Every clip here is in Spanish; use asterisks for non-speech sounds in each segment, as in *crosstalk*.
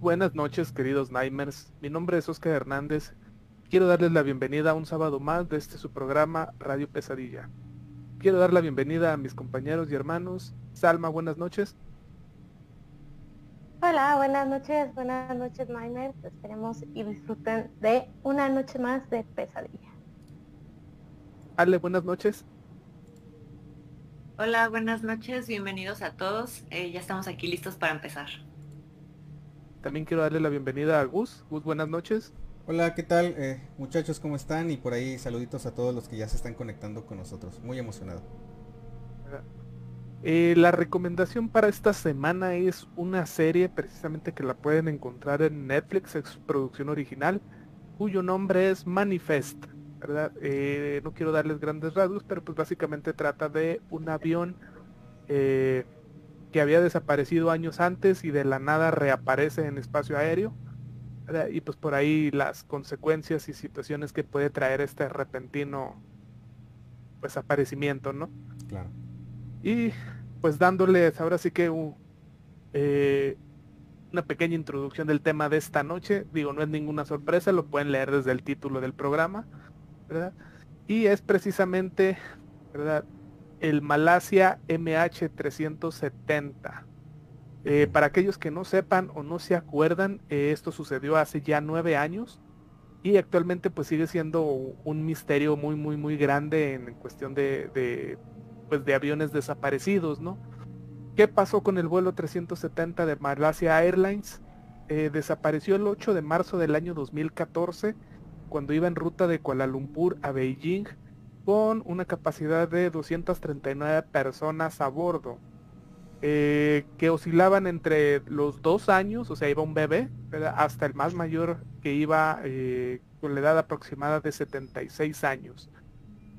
Buenas noches, queridos Nightmares. Mi nombre es Oscar Hernández. Quiero darles la bienvenida a un sábado más de este su programa Radio Pesadilla. Quiero dar la bienvenida a mis compañeros y hermanos. Salma, buenas noches. Hola, buenas noches, buenas noches Nightmares. Esperemos y disfruten de una noche más de pesadilla. Ale, buenas noches. Hola, buenas noches, bienvenidos a todos. Eh, ya estamos aquí listos para empezar. También quiero darle la bienvenida a Gus. Gus, buenas noches. Hola, ¿qué tal? Eh, muchachos, ¿cómo están? Y por ahí saluditos a todos los que ya se están conectando con nosotros. Muy emocionado. Eh, la recomendación para esta semana es una serie precisamente que la pueden encontrar en Netflix, es producción original, cuyo nombre es Manifest. ¿verdad? Eh, no quiero darles grandes rasgos, pero pues básicamente trata de un avión eh, que había desaparecido años antes y de la nada reaparece en espacio aéreo. ¿verdad? Y pues por ahí las consecuencias y situaciones que puede traer este repentino pues aparecimiento, ¿no? Claro. Y pues dándoles ahora sí que eh, una pequeña introducción del tema de esta noche. Digo, no es ninguna sorpresa, lo pueden leer desde el título del programa. ¿verdad? Y es precisamente, ¿verdad? El Malasia MH370. Eh, para aquellos que no sepan o no se acuerdan, eh, esto sucedió hace ya nueve años y actualmente pues sigue siendo un misterio muy muy muy grande en cuestión de, de pues de aviones desaparecidos, ¿no? ¿Qué pasó con el vuelo 370 de Malasia Airlines? Eh, desapareció el 8 de marzo del año 2014 cuando iba en ruta de Kuala Lumpur a Beijing con una capacidad de 239 personas a bordo, eh, que oscilaban entre los dos años, o sea, iba un bebé, hasta el más mayor que iba eh, con la edad aproximada de 76 años.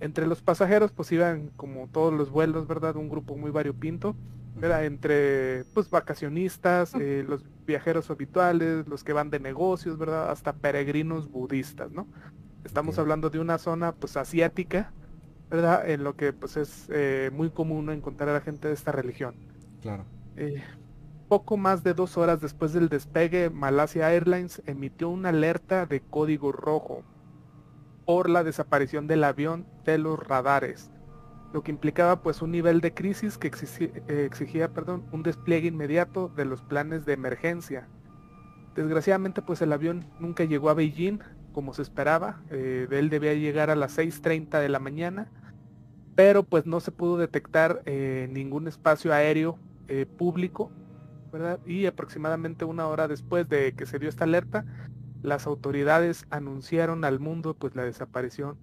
Entre los pasajeros pues iban como todos los vuelos, ¿verdad? Un grupo muy variopinto, ¿verdad? Entre pues vacacionistas, eh, los viajeros habituales, los que van de negocios, ¿verdad? Hasta peregrinos budistas, ¿no? Estamos hablando de una zona pues asiática, ¿verdad? En lo que pues es eh, muy común encontrar a la gente de esta religión. Claro. Eh, poco más de dos horas después del despegue, Malasia Airlines emitió una alerta de código rojo por la desaparición del avión de los radares, lo que implicaba pues un nivel de crisis que exigi- eh, exigía perdón, un despliegue inmediato de los planes de emergencia. Desgraciadamente pues el avión nunca llegó a Beijing como se esperaba, eh, él debía llegar a las 6.30 de la mañana, pero pues no se pudo detectar eh, ningún espacio aéreo eh, público, ¿verdad? Y aproximadamente una hora después de que se dio esta alerta, las autoridades anunciaron al mundo pues la desaparición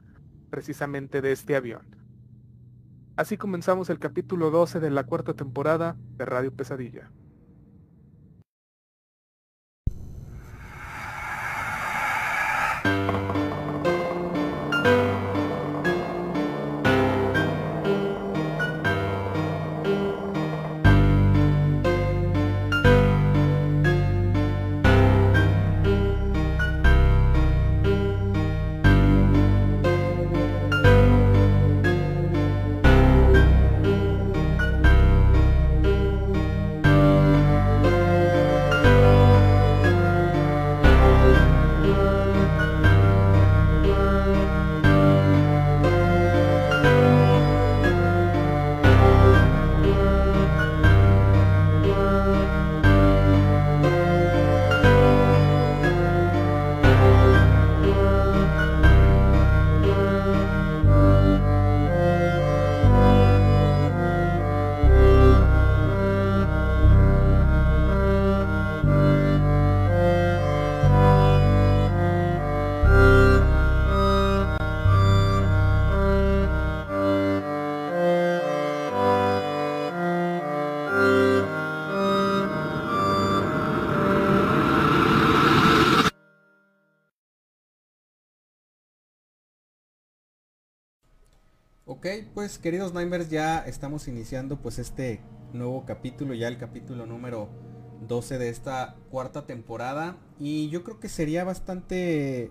precisamente de este avión. Así comenzamos el capítulo 12 de la cuarta temporada de Radio Pesadilla. Ok, pues queridos Nightmares, ya estamos iniciando pues este nuevo capítulo, ya el capítulo número 12 de esta cuarta temporada. Y yo creo que sería bastante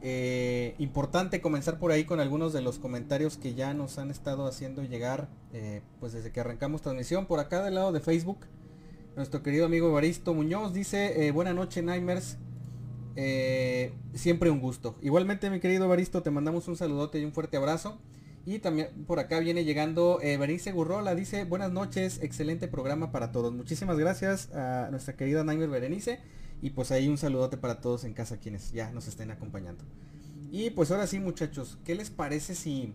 eh, importante comenzar por ahí con algunos de los comentarios que ya nos han estado haciendo llegar eh, pues desde que arrancamos transmisión. Por acá del lado de Facebook Nuestro querido amigo Evaristo Muñoz dice, eh, buena noche Nightmares. Eh, siempre un gusto. Igualmente mi querido Evaristo, te mandamos un saludote y un fuerte abrazo. Y también por acá viene llegando eh, Berenice Gurrola, dice buenas noches, excelente programa para todos. Muchísimas gracias a nuestra querida Nightmare Berenice. Y pues ahí un saludote para todos en casa quienes ya nos estén acompañando. Y pues ahora sí muchachos, ¿qué les parece si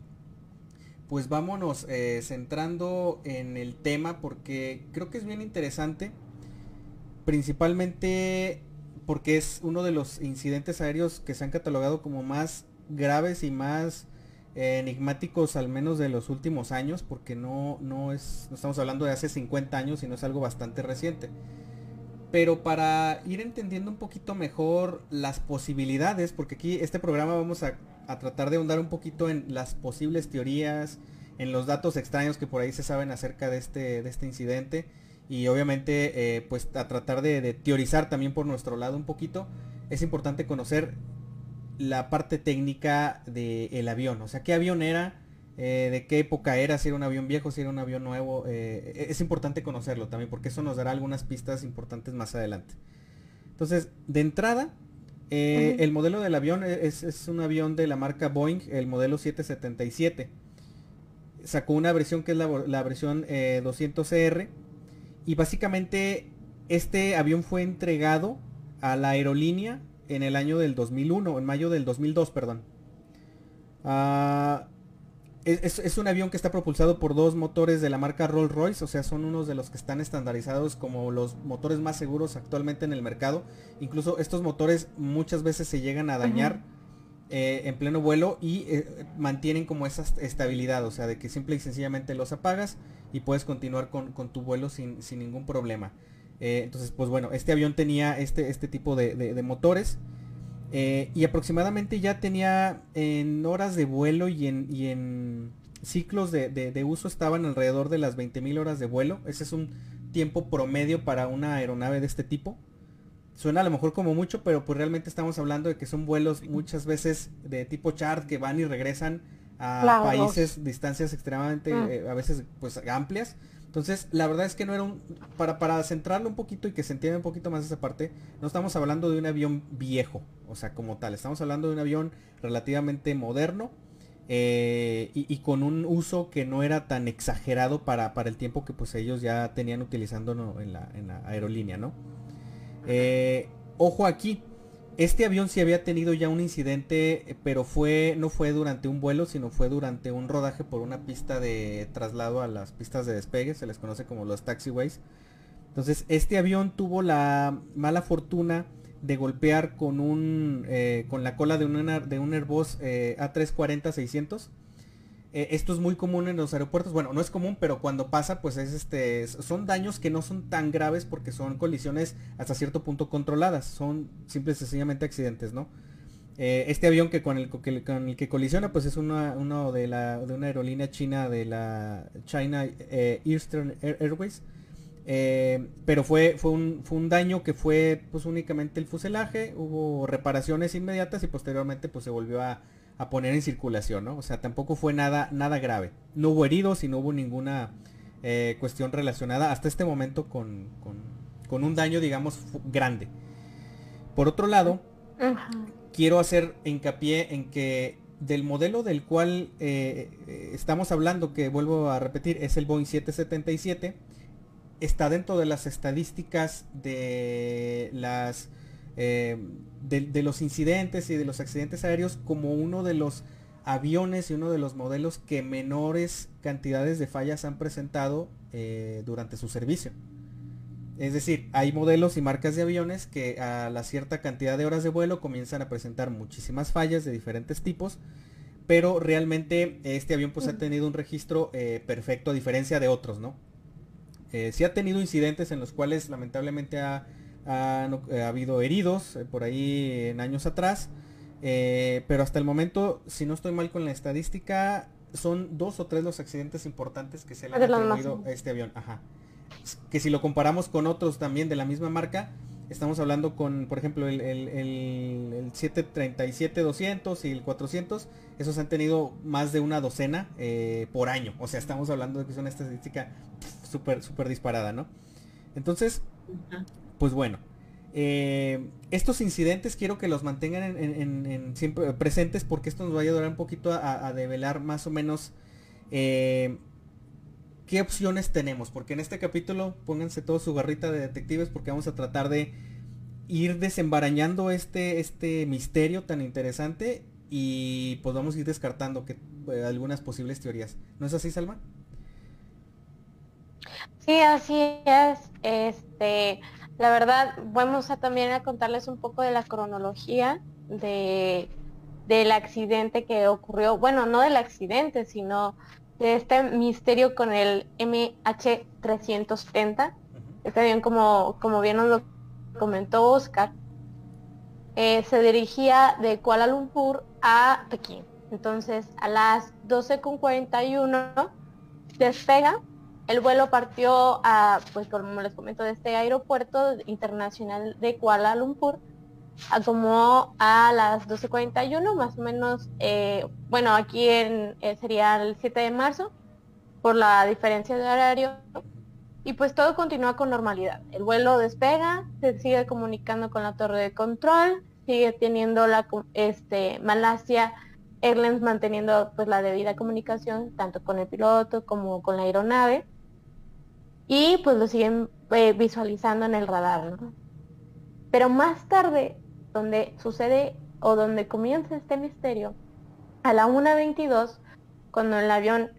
pues vámonos eh, centrando en el tema porque creo que es bien interesante. Principalmente porque es uno de los incidentes aéreos que se han catalogado como más graves y más enigmáticos al menos de los últimos años porque no, no es, no estamos hablando de hace 50 años sino es algo bastante reciente. Pero para ir entendiendo un poquito mejor las posibilidades, porque aquí este programa vamos a, tratar de ahondar un poquito en las posibles teorías, en los datos extraños que por ahí se saben acerca de este, de este incidente y obviamente eh, pues a tratar de, teorizar también por nuestro lado un poquito, es importante conocer la parte técnica del avión, o sea, qué avión era, eh, de qué época era, si era un avión viejo, si era un avión nuevo. Eh, es importante conocerlo también porque eso nos dará algunas pistas importantes más adelante. Entonces, de entrada, eh, el modelo del avión es, un avión de la marca Boeing, el modelo 777. Sacó una versión que es la, versión 200CR. Y básicamente este avión fue entregado a la aerolínea en el año del 2001, en mayo del 2002, perdón. Ah, es, un avión que está propulsado por dos motores de la marca Rolls Royce, o sea, son unos de los que están estandarizados como los motores más seguros actualmente en el mercado. Incluso estos motores muchas veces se llegan a dañar eh, en pleno vuelo y eh, mantienen como esa estabilidad, o sea, de que simple y sencillamente los apagas y puedes continuar con, tu vuelo sin, ningún problema. Eh, entonces, pues bueno, este avión tenía este, este tipo de motores. Eh, y aproximadamente ya tenía en horas de vuelo y en, ciclos de, uso estaban alrededor de las 20.000 horas de vuelo. Ese es un tiempo promedio para una aeronave de este tipo. Suena a lo mejor como mucho, pero pues realmente estamos hablando de que son vuelos muchas veces de tipo chart que van y regresan a países, distancias extremadamente mm. eh, a veces pues amplias. Entonces, la verdad es que no era un... Para, para centrarlo un poquito y que se entienda un poquito más esa parte, no estamos hablando de un avión viejo, o sea, como tal. Estamos hablando de un avión relativamente moderno eh, y, con un uso que no era tan exagerado para, para el tiempo que pues ellos ya tenían utilizando en, la, en, la, aerolínea, ¿no? Eh, ojo aquí, este avión sí había tenido ya un incidente, pero fue no fue durante un vuelo, sino fue durante un rodaje por una pista de traslado a las pistas de despegue, se les conoce como los taxiways. Entonces, este avión tuvo la mala fortuna de golpear con un eh, con la cola de un, Airbus eh, A340-600 eh, esto es muy común en los aeropuertos. Bueno, no es común, pero cuando pasa, pues es este. Son daños que no son tan graves porque son colisiones hasta cierto punto controladas. Son simples y sencillamente accidentes, ¿no? Eh, este avión que con el, que con el que colisiona, pues es uno de, la, de una aerolínea china de la China eh, Eastern Airways. pero fue, fue, un, fue un daño que fue pues únicamente el fuselaje, hubo reparaciones inmediatas y posteriormente pues se volvió a, a poner en circulación, ¿no? O sea, tampoco fue nada, nada grave. No hubo heridos y no hubo ninguna eh, cuestión relacionada hasta este momento con, con, un daño, digamos, grande. Por otro lado, quiero hacer hincapié en que del modelo del cual eh, eh, estamos hablando, que vuelvo a repetir, es el Boeing 777, está dentro de las estadísticas de las eh, de, los incidentes y de los accidentes aéreos como uno de los aviones y uno de los modelos que menores cantidades de fallas han presentado eh, durante su servicio. Es decir, hay modelos y marcas de aviones que a la cierta cantidad de horas de vuelo comienzan a presentar muchísimas fallas de diferentes tipos, pero realmente este avión pues ha tenido un registro eh, perfecto a diferencia de otros, ¿no? Si ha tenido incidentes en los cuales lamentablemente ha ha, eh, habido heridos eh, por ahí en años atrás. Eh, pero hasta el momento, si no estoy mal con la estadística, son dos o tres los accidentes importantes que se le han atribuido a este avión. Ajá. Que si lo comparamos con otros también de la misma marca, estamos hablando con, por ejemplo, el, el, el, 737-200 y el 400, esos han tenido más de una docena por año. O sea, estamos hablando de que es una estadística súper, súper disparada, ¿no? Entonces, Pues bueno, eh, estos incidentes quiero que los mantengan en, siempre presentes porque esto nos va a ayudar un poquito a, develar más o menos eh, qué opciones tenemos. Porque en este capítulo pónganse todo su garrita de detectives porque vamos a tratar de ir desembarañando este, este misterio tan interesante y pues vamos a ir descartando eh, algunas posibles teorías. ¿No es así, Salma? Sí, así es. Este, la verdad, vamos a también a contarles un poco de la cronología de del accidente que ocurrió, bueno, no del accidente, sino de este misterio con el MH370. Este avión, como, como bien nos lo comentó Oscar, eh, se dirigía de Kuala Lumpur a Pekín. Entonces, a las 12.41 despega el vuelo partió a, pues como les comento, de este aeropuerto internacional de Kuala Lumpur, a como a las 12.41, más o menos, eh, bueno, aquí en, eh, sería el 7 de marzo, por la diferencia de horario, y pues todo continúa con normalidad. El vuelo despega, se sigue comunicando con la torre de control, sigue teniendo la este, Malasia Airlines manteniendo pues la debida comunicación tanto con el piloto como con la aeronave y pues lo siguen eh, visualizando en el radar, Pero más tarde, donde sucede o donde comienza este misterio, a la 1.22, cuando el avión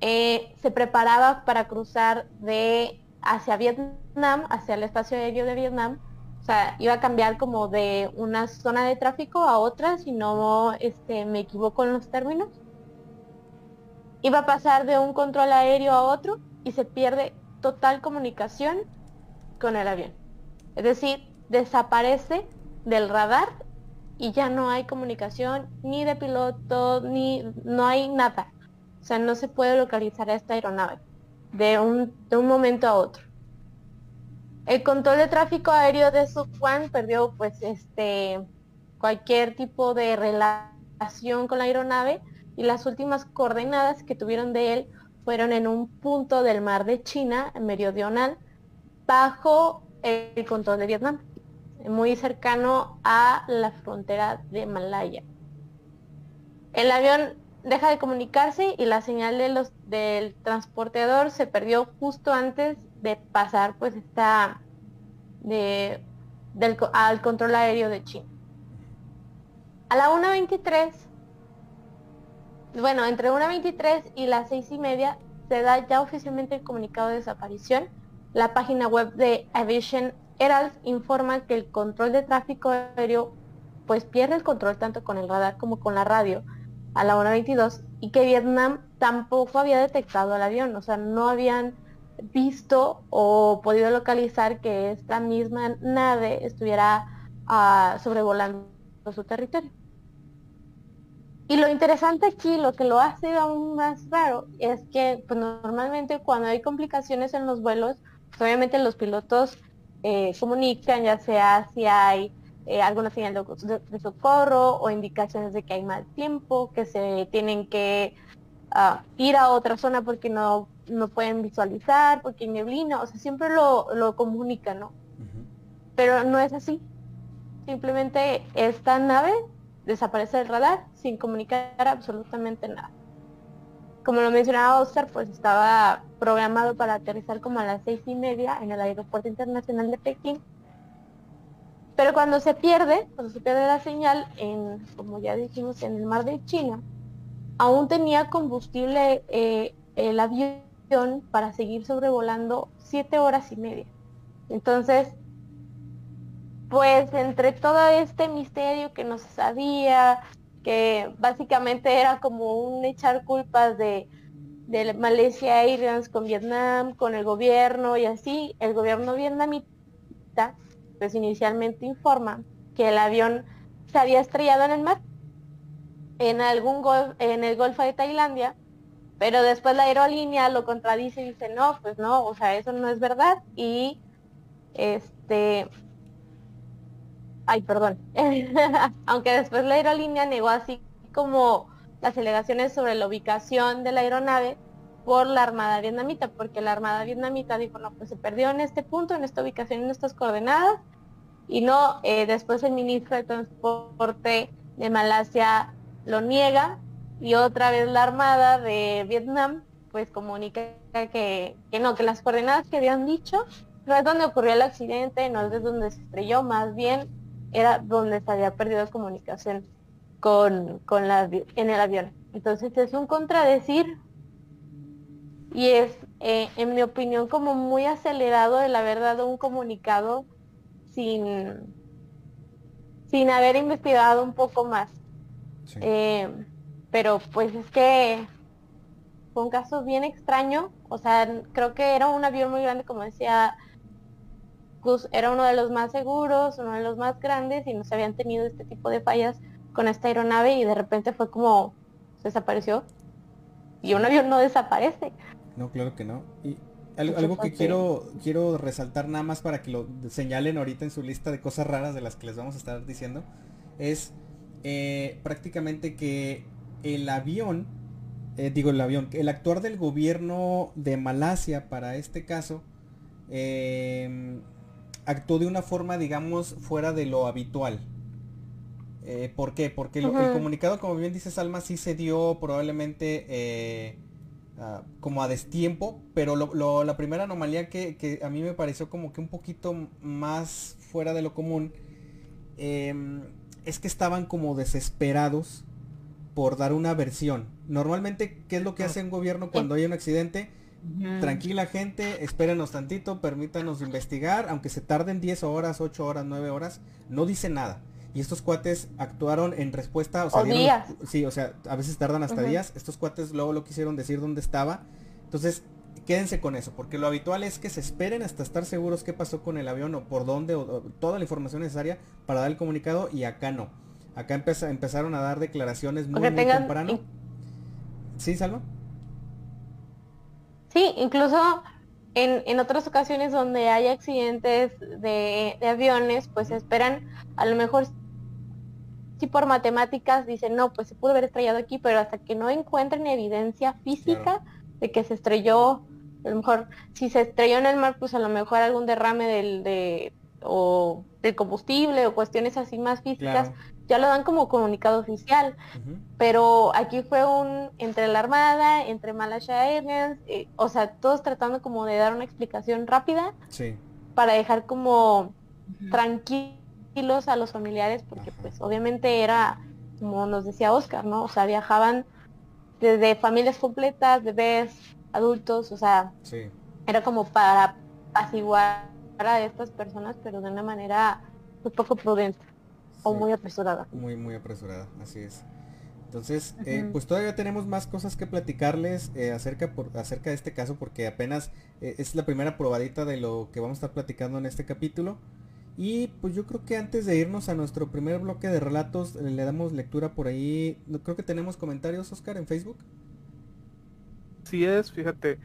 eh, se preparaba para cruzar de hacia Vietnam, hacia el espacio aéreo de Vietnam, o sea, iba a cambiar como de una zona de tráfico a otra, si no este, me equivoco en los términos. Iba a pasar de un control aéreo a otro y se pierde total comunicación con el avión. Es decir, desaparece del radar y ya no hay comunicación ni de piloto, ni no hay nada. O sea, no se puede localizar a esta aeronave de un, de un momento a otro. El control de tráfico aéreo de Juan perdió pues este cualquier tipo de relación con la aeronave y las últimas coordenadas que tuvieron de él fueron en un punto del mar de China, meridional, bajo el control de Vietnam, muy cercano a la frontera de Malaya. El avión deja de comunicarse y la señal del transportador se perdió justo antes de pasar pues esta al control aéreo de China. A la 1.23 bueno, entre 1.23 y las 6 y media se da ya oficialmente el comunicado de desaparición. La página web de Aviation Herald informa que el control de tráfico aéreo pues pierde el control tanto con el radar como con la radio a la 1.22 y que Vietnam tampoco había detectado el avión, o sea, no habían visto o podido localizar que esta misma nave estuviera ah, sobrevolando su territorio. Y lo interesante aquí, lo que lo hace aún más raro, es que pues, normalmente cuando hay complicaciones en los vuelos, pues, obviamente los pilotos eh, comunican, ya sea si hay eh, alguna señal de, socorro o indicaciones de que hay mal tiempo, que se tienen que ah, ir a otra zona porque no, no pueden visualizar, porque hay neblina, o sea, siempre lo, lo comunican, ¿no? Pero no es así. Simplemente esta nave desaparece del radar sin comunicar absolutamente nada. Como lo mencionaba Oscar, pues estaba programado para aterrizar como a las seis y media en el Aeropuerto Internacional de Pekín. Pero cuando se pierde, cuando se pierde la señal en, como ya dijimos, en el mar de China, aún tenía combustible eh, el avión para seguir sobrevolando siete horas y media. Entonces, pues entre todo este misterio que no se sabía, que básicamente era como un echar culpas de, de Malaysia Airlines con Vietnam, con el gobierno y así, el gobierno vietnamita pues inicialmente informa que el avión se había estrellado en el mar, en algún en el Golfo de Tailandia, pero después la aerolínea lo contradice y dice, no, pues no, o sea, eso no es verdad y este ay, perdón, *laughs* aunque después la aerolínea negó así como las alegaciones sobre la ubicación de la aeronave, por la Armada Vietnamita, porque la Armada Vietnamita dijo, no, pues se perdió en este punto, en esta ubicación, en estas coordenadas, y no, eh, después el ministro de Transporte de Malasia lo niega, y otra vez la Armada de Vietnam pues comunica que, que no, que las coordenadas que habían dicho no es donde ocurrió el accidente, no es donde se estrelló, más bien era donde se había perdido comunicación con, con la, en el avión. Entonces es un contradecir y es, eh, en mi opinión, como muy acelerado el haber dado un comunicado sin, sin haber investigado un poco más. Eh, pero pues es que fue un caso bien extraño. O sea, creo que era un avión muy grande, como decía Era uno de los más seguros, uno de los más grandes y no se habían tenido este tipo de fallas con esta aeronave y de repente fue como desapareció. Y un avión no desaparece. No, claro que no. Y algo, que quiero, quiero resaltar nada más para que lo señalen ahorita en su lista de cosas raras de las que les vamos a estar diciendo, es eh, prácticamente que el avión, eh, digo el avión, el actuar del gobierno de Malasia para este caso, em, actuó de una forma, digamos, fuera de lo habitual. Eh, ¿Por qué? Porque el comunicado, como bien dice Salma, sí se dio probablemente Ah, como a destiempo, pero la primera anomalía que, a mí me pareció como que un poquito más fuera de lo común em, es que estaban como desesperados por dar una versión. Normalmente, ¿qué es lo que hace un gobierno cuando hay un accidente? Tranquila gente, espérenos tantito, permítanos investigar, aunque se tarden 10 horas, 8 horas, 9 horas, no dice nada. Y estos cuates actuaron en respuesta, o sea, días. sí, o sea, a veces tardan hasta días. Estos cuates luego lo quisieron decir dónde estaba. Entonces, quédense con eso, porque lo habitual es que se esperen hasta estar seguros qué pasó con el avión o por dónde, o, toda la información necesaria para dar el comunicado y acá no. Acá empezaron a dar declaraciones muy, muy temprano. ¿Sí, Salva? Sí, incluso en, en, otras ocasiones donde hay accidentes de, de aviones, pues esperan a lo mejor si por matemáticas dicen, no, pues se pudo haber estrellado aquí, pero hasta que no encuentren evidencia física de que se estrelló, a lo mejor si se estrelló en el mar, pues a lo mejor algún derrame del, de, o del combustible o cuestiones así más físicas, ya lo dan como comunicado oficial. Pero aquí fue un entre la Armada, entre Malaysia Airlines, eh, o sea, todos tratando como de dar una explicación rápida para dejar como tranquilo a los familiares porque pues obviamente era, como nos decía Oscar, ¿no? O sea, viajaban desde familias completas, bebés, adultos, o sea, era como para apaciguar a estas personas, pero de una manera un pues, poco prudente o muy apresurada. Muy, muy apresurada, así es. Entonces, eh, pues todavía tenemos más cosas que platicarles eh, acerca, por, acerca de este caso porque apenas eh, es la primera probadita de lo que vamos a estar platicando en este capítulo. Y pues yo creo que antes de irnos a nuestro primer bloque de relatos, eh, le damos lectura por ahí. Creo que tenemos comentarios, Oscar, en Facebook. Sí es, fíjate.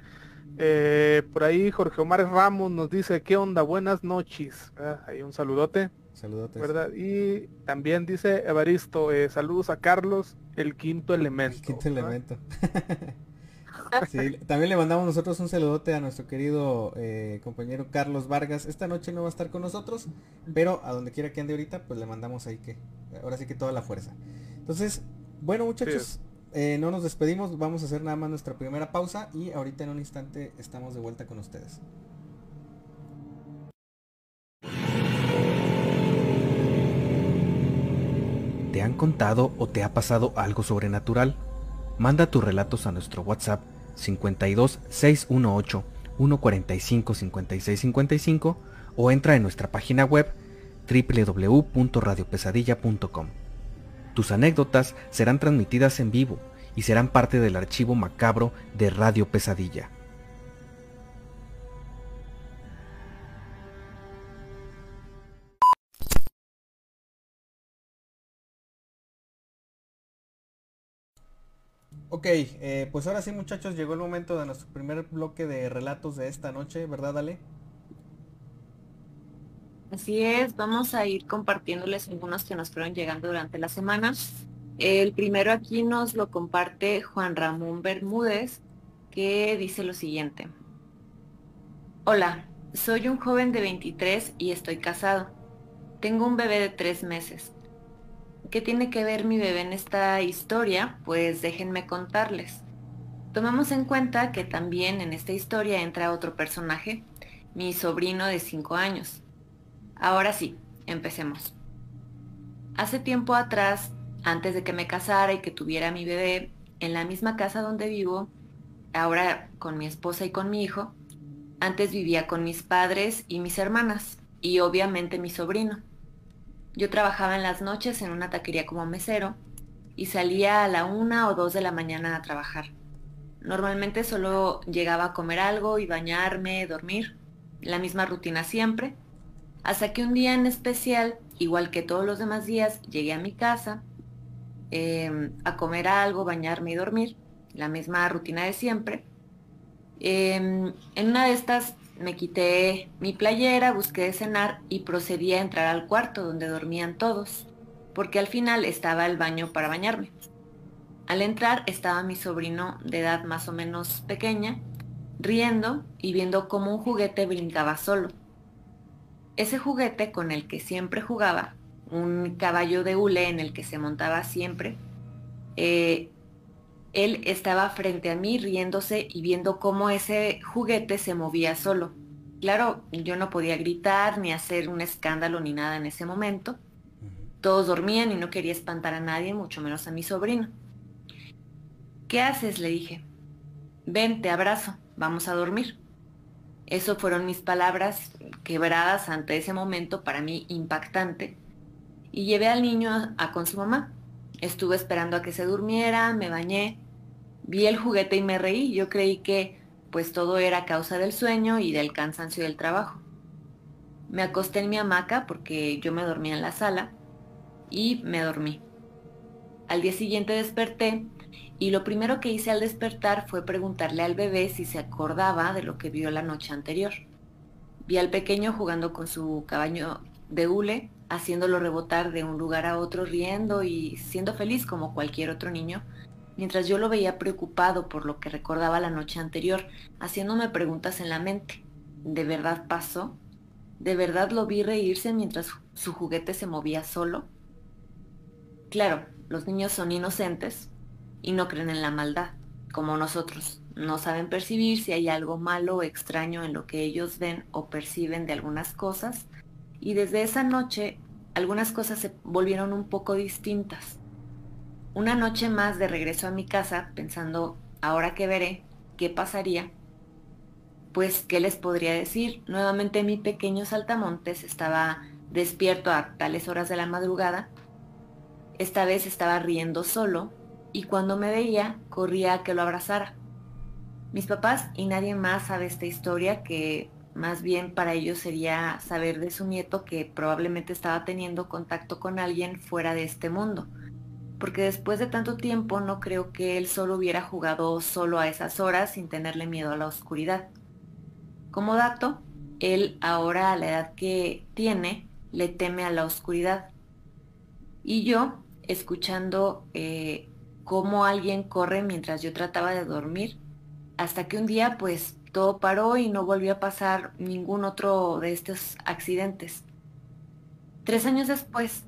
Eh, por ahí Jorge Omar Ramos nos dice, ¿qué onda? Buenas noches. Ah, ahí un saludote. Saludote. ¿Verdad? Y también dice Evaristo, eh, saludos a Carlos, el quinto elemento. El quinto elemento. *laughs* también le mandamos nosotros un saludote a nuestro querido eh, compañero Carlos Vargas. Esta noche no va a estar con nosotros, pero a donde quiera que ande ahorita, pues le mandamos ahí que, ahora sí que toda la fuerza. Entonces, bueno muchachos, eh, no nos despedimos, vamos a hacer nada más nuestra primera pausa y ahorita en un instante estamos de vuelta con ustedes. ¿Te han contado o te ha pasado algo sobrenatural? Manda tus relatos a nuestro WhatsApp 52 618 145 56 55 o entra en nuestra página web www.radiopesadilla.com. Tus anécdotas serán transmitidas en vivo y serán parte del archivo macabro de Radio Pesadilla. Ok, eh, pues ahora sí muchachos, llegó el momento de nuestro primer bloque de relatos de esta noche, ¿verdad Ale? Así es, vamos a ir compartiéndoles algunos que nos fueron llegando durante la semana. El primero aquí nos lo comparte Juan Ramón Bermúdez que dice lo siguiente. Hola, soy un joven de 23 y estoy casado. Tengo un bebé de tres meses. ¿Qué tiene que ver mi bebé en esta historia? Pues déjenme contarles. Tomamos en cuenta que también en esta historia entra otro personaje, mi sobrino de 5 años. Ahora sí, empecemos. Hace tiempo atrás, antes de que me casara y que tuviera mi bebé, en la misma casa donde vivo, ahora con mi esposa y con mi hijo, antes vivía con mis padres y mis hermanas, y obviamente mi sobrino. Yo trabajaba en las noches en una taquería como mesero y salía a la una o dos de la mañana a trabajar. Normalmente solo llegaba a comer algo y bañarme, dormir, la misma rutina siempre, hasta que un día en especial, igual que todos los demás días, llegué a mi casa em, a comer algo, bañarme y dormir, la misma rutina de siempre. Em, en una de estas me quité mi playera, busqué cenar y procedí a entrar al cuarto donde dormían todos, porque al final estaba el baño para bañarme. Al entrar estaba mi sobrino de edad más o menos pequeña, riendo y viendo cómo un juguete brincaba solo. Ese juguete con el que siempre jugaba, un caballo de hule en el que se montaba siempre, eh, él estaba frente a mí riéndose y viendo cómo ese juguete se movía solo. Claro, yo no podía gritar ni hacer un escándalo ni nada en ese momento. Todos dormían y no quería espantar a nadie, mucho menos a mi sobrino. ¿Qué haces? le dije. Ven, te abrazo, vamos a dormir. Eso fueron mis palabras quebradas ante ese momento para mí impactante. Y llevé al niño a con su mamá. Estuve esperando a que se durmiera, me bañé, vi el juguete y me reí. Yo creí que pues todo era causa del sueño y del cansancio del trabajo. Me acosté en mi hamaca porque yo me dormía en la sala y me dormí. Al día siguiente desperté y lo primero que hice al despertar fue preguntarle al bebé si se acordaba de lo que vio la noche anterior. Vi al pequeño jugando con su caballo de hule haciéndolo rebotar de un lugar a otro, riendo y siendo feliz como cualquier otro niño, mientras yo lo veía preocupado por lo que recordaba la noche anterior, haciéndome preguntas en la mente. ¿De verdad pasó? ¿De verdad lo vi reírse mientras su juguete se movía solo? Claro, los niños son inocentes y no creen en la maldad, como nosotros. No saben percibir si hay algo malo o extraño en lo que ellos ven o perciben de algunas cosas y desde esa noche algunas cosas se volvieron un poco distintas. Una noche más de regreso a mi casa, pensando, ahora que veré, ¿qué pasaría? Pues, ¿qué les podría decir? Nuevamente mi pequeño saltamontes estaba despierto a tales horas de la madrugada. Esta vez estaba riendo solo y cuando me veía corría a que lo abrazara. Mis papás y nadie más sabe esta historia que más bien para ellos sería saber de su nieto que probablemente estaba teniendo contacto con alguien fuera de este mundo. Porque después de tanto tiempo no creo que él solo hubiera jugado solo a esas horas sin tenerle miedo a la oscuridad. Como dato, él ahora a la edad que tiene le teme a la oscuridad. Y yo, escuchando eh, cómo alguien corre mientras yo trataba de dormir, hasta que un día pues todo paró y no volvió a pasar ningún otro de estos accidentes. Tres años después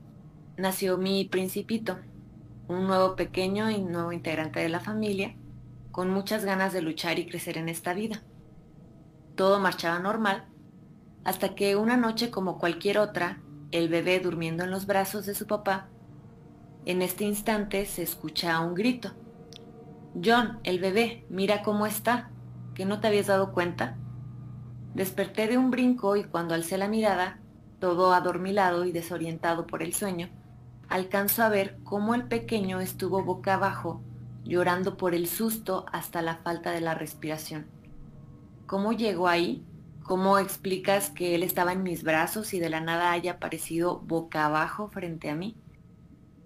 nació mi principito, un nuevo pequeño y nuevo integrante de la familia, con muchas ganas de luchar y crecer en esta vida. Todo marchaba normal, hasta que una noche como cualquier otra, el bebé durmiendo en los brazos de su papá, en este instante se escucha un grito. John, el bebé, mira cómo está que no te habías dado cuenta? Desperté de un brinco y cuando alcé la mirada, todo adormilado y desorientado por el sueño, alcanzo a ver cómo el pequeño estuvo boca abajo, llorando por el susto hasta la falta de la respiración. ¿Cómo llegó ahí? ¿Cómo explicas que él estaba en mis brazos y de la nada haya aparecido boca abajo frente a mí?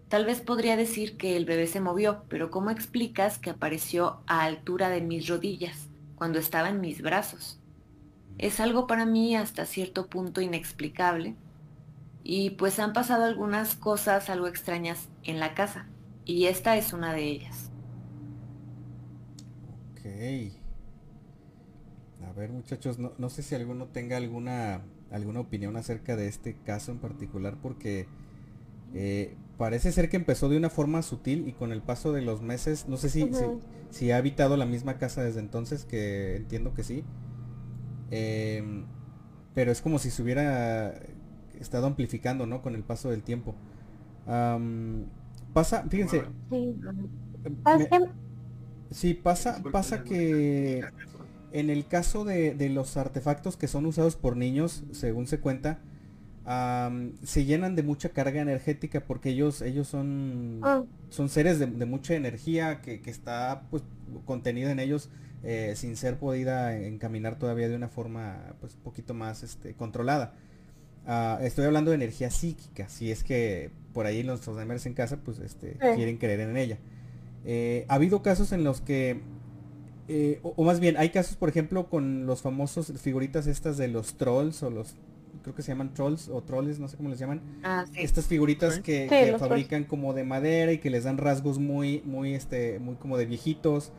Tal vez podría decir que el bebé se movió, pero ¿cómo explicas que apareció a altura de mis rodillas? cuando estaba en mis brazos. Es algo para mí hasta cierto punto inexplicable y pues han pasado algunas cosas algo extrañas en la casa y esta es una de ellas. Ok, ver muchachos, no, no sé si alguno tenga alguna alguna opinión acerca de este caso en particular porque eh, parece ser que empezó de una forma sutil y con el paso de los meses, no sé si, si, ha habitado la misma casa desde entonces, que entiendo que sí. Em, pero es como si se hubiera estado amplificando, ¿no? Con el paso del tiempo. pasa, fíjense. Sí, pasa, pasa que en el caso de, de, los artefactos que son usados por niños, según se cuenta, se llenan de mucha carga energética porque ellos, ellos son, ah. son seres de, mucha energía que, está pues, contenida en ellos eh, sin ser podida encaminar todavía de una forma pues un poquito más este, controlada. Ah, estoy hablando de energía psíquica, si es que por ahí los gamers en casa pues este, quieren creer en ella. Eh, ha habido casos en los que eh, o, más bien, hay casos, por ejemplo, con los famosos figuritas estas de los trolls o los creo que se llaman trolls o trolls, no sé cómo les llaman. Ah, Estas figuritas que, fabrican como de madera y que les dan rasgos muy, muy, este, muy como de viejitos.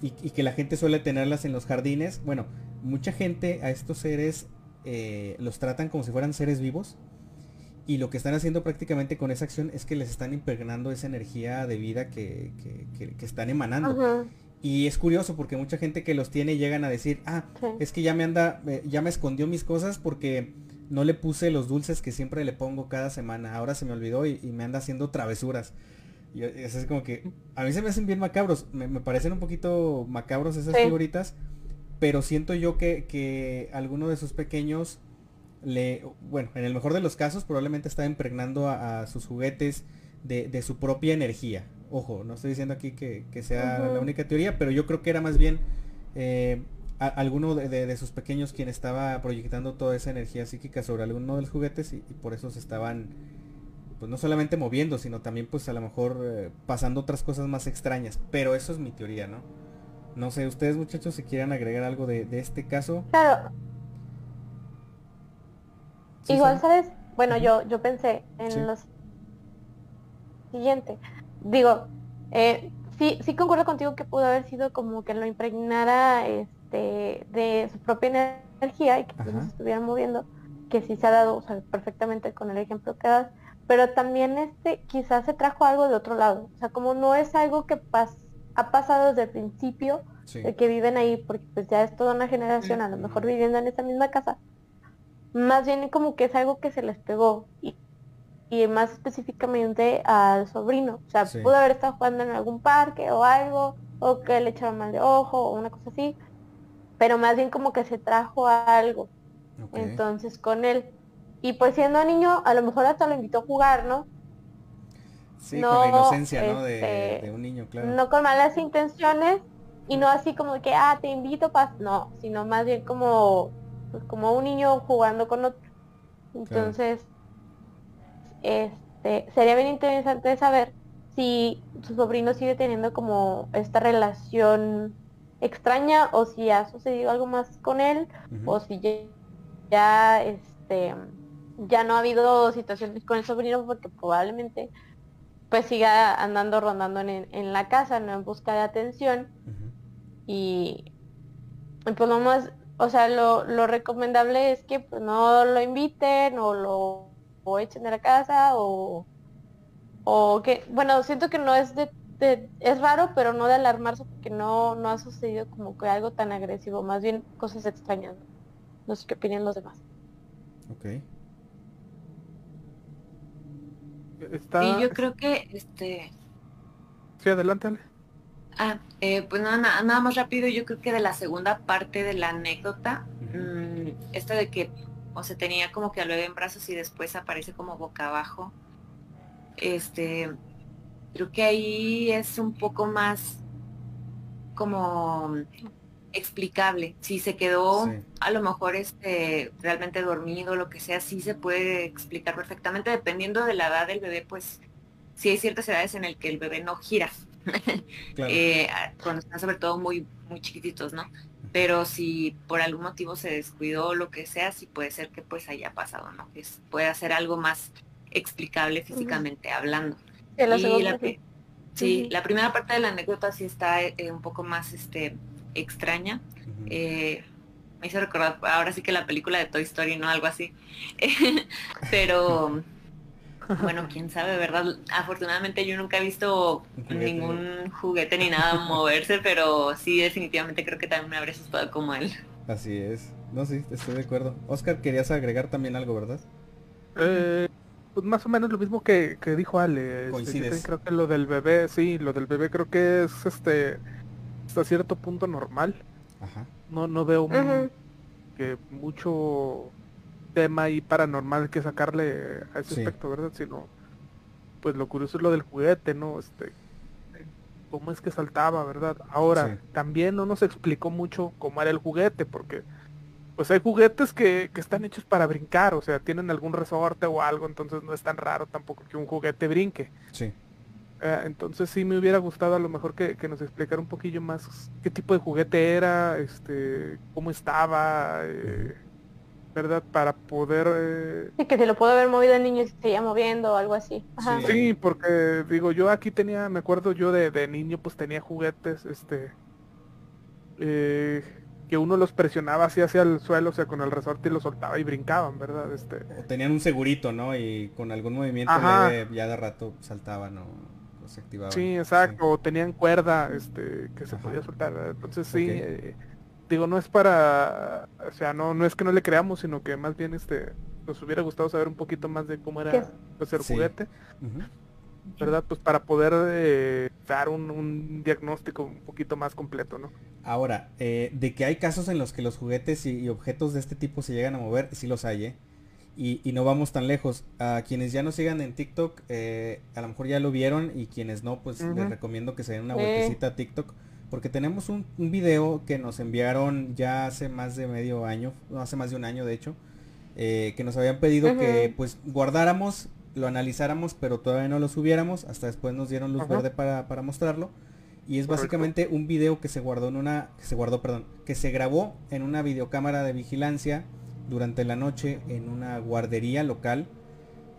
y, que la gente suele tenerlas en los jardines. Bueno, mucha gente a estos seres eh, los tratan como si fueran seres vivos. Y lo que están haciendo prácticamente con esa acción es que les están impregnando esa energía de vida que, que, están emanando. Y es curioso porque mucha gente que los tiene llegan a decir, ah, es que ya me anda, ya me escondió mis cosas porque no le puse los dulces que siempre le pongo cada semana. Ahora se me olvidó y, me anda haciendo travesuras. Y es como que a mí se me hacen bien macabros. Me, parecen un poquito macabros esas figuritas. Pero siento yo que, que alguno de sus pequeños le, bueno, en el mejor de los casos probablemente está impregnando a, sus juguetes de, de, su propia energía. Ojo, no estoy diciendo aquí que, sea la única teoría, pero yo creo que era más bien eh, alguno de, sus pequeños quien estaba proyectando toda esa energía psíquica sobre alguno de los juguetes y, por eso se estaban pues no solamente moviendo, sino también pues a lo mejor eh, pasando otras cosas más extrañas. Pero eso es mi teoría, ¿no? No sé, ustedes muchachos si quieren agregar algo de, este caso. Claro. Igual, ¿sabes? Bueno, yo, yo pensé en los siguiente digo, eh, sí, sí concuerdo contigo que pudo haber sido como que lo impregnara este, de su propia energía y que se estuvieran moviendo, que sí se ha dado perfectamente con el ejemplo que das, pero también este quizás se trajo algo de otro lado, o sea, como no es algo que ha pasado desde el principio, de que viven ahí, porque pues ya es toda una generación, a lo mejor viviendo en esa misma casa, más bien como que es algo que se les pegó y y más específicamente al sobrino. O sea, pudo haber estado jugando en algún parque o algo, o que le echaron mal de ojo o una cosa así, pero más bien como que se trajo algo. Entonces con él. Y pues siendo niño, a lo mejor hasta lo invitó a jugar, ¿no? Sí, con la inocencia, ¿no? De, este, un niño, claro. No con malas intenciones y no así como que, ah, te invito, para no, sino más bien como, pues, como un niño jugando con otro. Entonces, este, sería bien interesante saber si su sobrino sigue teniendo como esta relación extraña o si ha sucedido algo más con él o si ya, este ya no ha habido situaciones con el sobrino porque probablemente pues siga andando rondando en, la casa no en busca de atención. Y, pues lo más o sea lo, lo recomendable es que pues, no lo inviten o lo o echen de la casa o, o que, bueno, siento que no es de, es raro, pero no de alarmarse porque no, no ha sucedido como que algo tan agresivo, más bien cosas extrañas. No sé qué opinan los demás. Ok. Y yo creo que este Sí, adelante, Ah, eh, pues nada, nada, más rápido, yo creo que de la segunda parte de la anécdota, mm, esta de que o se tenía como que al bebé en brazos y después aparece como boca abajo. Este, creo que ahí es un poco más como explicable. Si se quedó a lo mejor este realmente dormido, lo que sea, sí se puede explicar perfectamente dependiendo de la edad del bebé, pues sí hay ciertas edades en el que el bebé no gira. *laughs* Eh, cuando están sobre todo muy, muy chiquititos, ¿no? Pero si por algún motivo se descuidó o lo que sea, sí puede ser que pues haya pasado, ¿no? Que puede ser algo más explicable físicamente hablando. Sí, la, sí, la primera parte de la anécdota sí está eh, un poco más este extraña. Eh, me hizo recordar ahora sí que la película de Toy Story, ¿no? Algo así. *laughs* Pero bueno, quién sabe, ¿verdad? Afortunadamente yo nunca he visto ningún juguete ni nada *laughs* moverse, pero sí definitivamente creo que también me habría asustado como él. Así es. No, sí, estoy de acuerdo. Oscar, querías agregar también algo, ¿verdad? Eh, pues más o menos lo mismo que, dijo Ale. Este, Coincides. creo que lo del bebé, sí, lo del bebé creo que es este hasta cierto punto normal. Ajá. No, no veo que mucho tema y paranormal que sacarle a ese aspecto, ¿verdad? Sino, pues lo curioso es lo del juguete, ¿no? Este, cómo es que saltaba, ¿verdad? Ahora, también no nos explicó mucho cómo era el juguete, porque pues hay juguetes que, que, están hechos para brincar, o sea, tienen algún resorte o algo, entonces no es tan raro tampoco que un juguete brinque. Sí. Eh, entonces sí me hubiera gustado a lo mejor que, que, nos explicara un poquillo más qué tipo de juguete era, este, cómo estaba, eh, ¿verdad? Para poder... Eh... Sí, que se lo puedo haber movido el niño y se seguía moviendo o algo así. Sí. porque digo, yo aquí tenía, me acuerdo yo de, de niño, pues tenía juguetes, este... Eh, que uno los presionaba así hacia el suelo, o sea, con el resorte y los soltaba y brincaban, ¿verdad? Este... tenían un segurito, ¿no? Y con algún movimiento ya de rato saltaban o se activaban. Sí, exacto. O tenían cuerda, este, que se podía soltar. Entonces sí, eh, digo, no es para, o sea, no, no es que no le creamos, sino que más bien este, nos hubiera gustado saber un poquito más de cómo era pues, el juguete. ¿Verdad? Pues para poder eh, dar un, diagnóstico un poquito más completo, ¿no? Ahora, eh, de que hay casos en los que los juguetes y, objetos de este tipo se llegan a mover, sí los hay, ¿eh? Y, no vamos tan lejos. A quienes ya nos sigan en TikTok, eh, a lo mejor ya lo vieron y quienes no, pues les recomiendo que se den una vueltecita a TikTok porque tenemos un, un, video que nos enviaron ya hace más de medio año, no hace más de un año de hecho, eh, que nos habían pedido que pues guardáramos, lo analizáramos, pero todavía no lo subiéramos, hasta después nos dieron luz verde para, mostrarlo. Y es básicamente un video que se guardó en una, que se guardó, perdón, que se grabó en una videocámara de vigilancia durante la noche en una guardería local.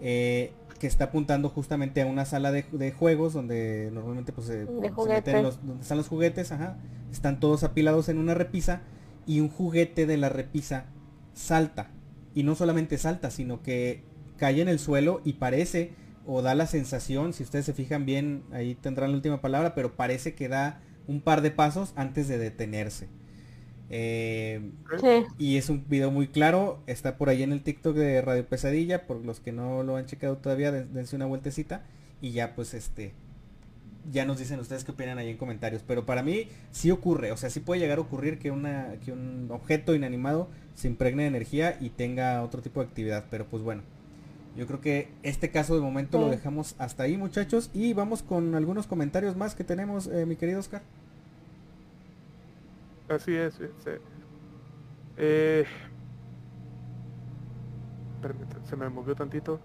Eh, que está apuntando justamente a una sala de, juegos donde normalmente pues se, meten los, donde están los juguetes, ajá, están todos apilados en una repisa y un juguete de la repisa salta y no solamente salta sino que cae en el suelo y parece o da la sensación, si ustedes se fijan bien, ahí tendrán la última palabra, pero parece que da un par de pasos antes de detenerse. Eh, y es un video muy claro, está por ahí en el TikTok de Radio Pesadilla, por los que no lo han checado todavía, dense una vueltecita y ya pues este, ya nos dicen ustedes qué opinan ahí en comentarios. Pero para mí sí ocurre, o sea, sí puede llegar a ocurrir que, una, que un objeto inanimado se impregne de energía y tenga otro tipo de actividad. Pero pues bueno, yo creo que este caso de momento lo dejamos hasta ahí muchachos y vamos con algunos comentarios más que tenemos, eh, mi querido Oscar. Así es. Eh, se me movió tantito.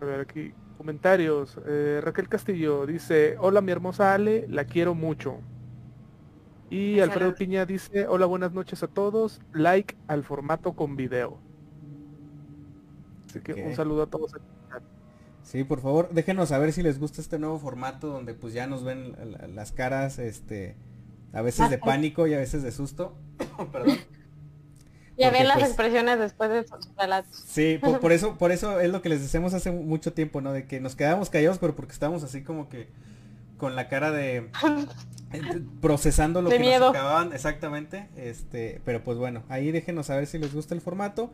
A ver aquí. Comentarios. Eh, Raquel Castillo dice, hola mi hermosa Ale, la quiero mucho. Y Alfredo Piña dice, hola buenas noches a todos, like al formato con video. Así que un saludo a todos. Sí, por favor, déjenos saber si les gusta este nuevo formato donde pues ya nos ven las caras, este, a veces de pánico y a veces de susto. *coughs* Perdón. Y a ver las pues, expresiones después de esos relatos. Sí, *laughs* por, eso, por eso es lo que les decíamos hace mucho tiempo, ¿no? De que nos quedamos callados, pero porque estábamos así como que con la cara de *laughs* procesando lo que nos acababan, exactamente. Este, pero pues bueno, ahí déjenos saber si les gusta el formato.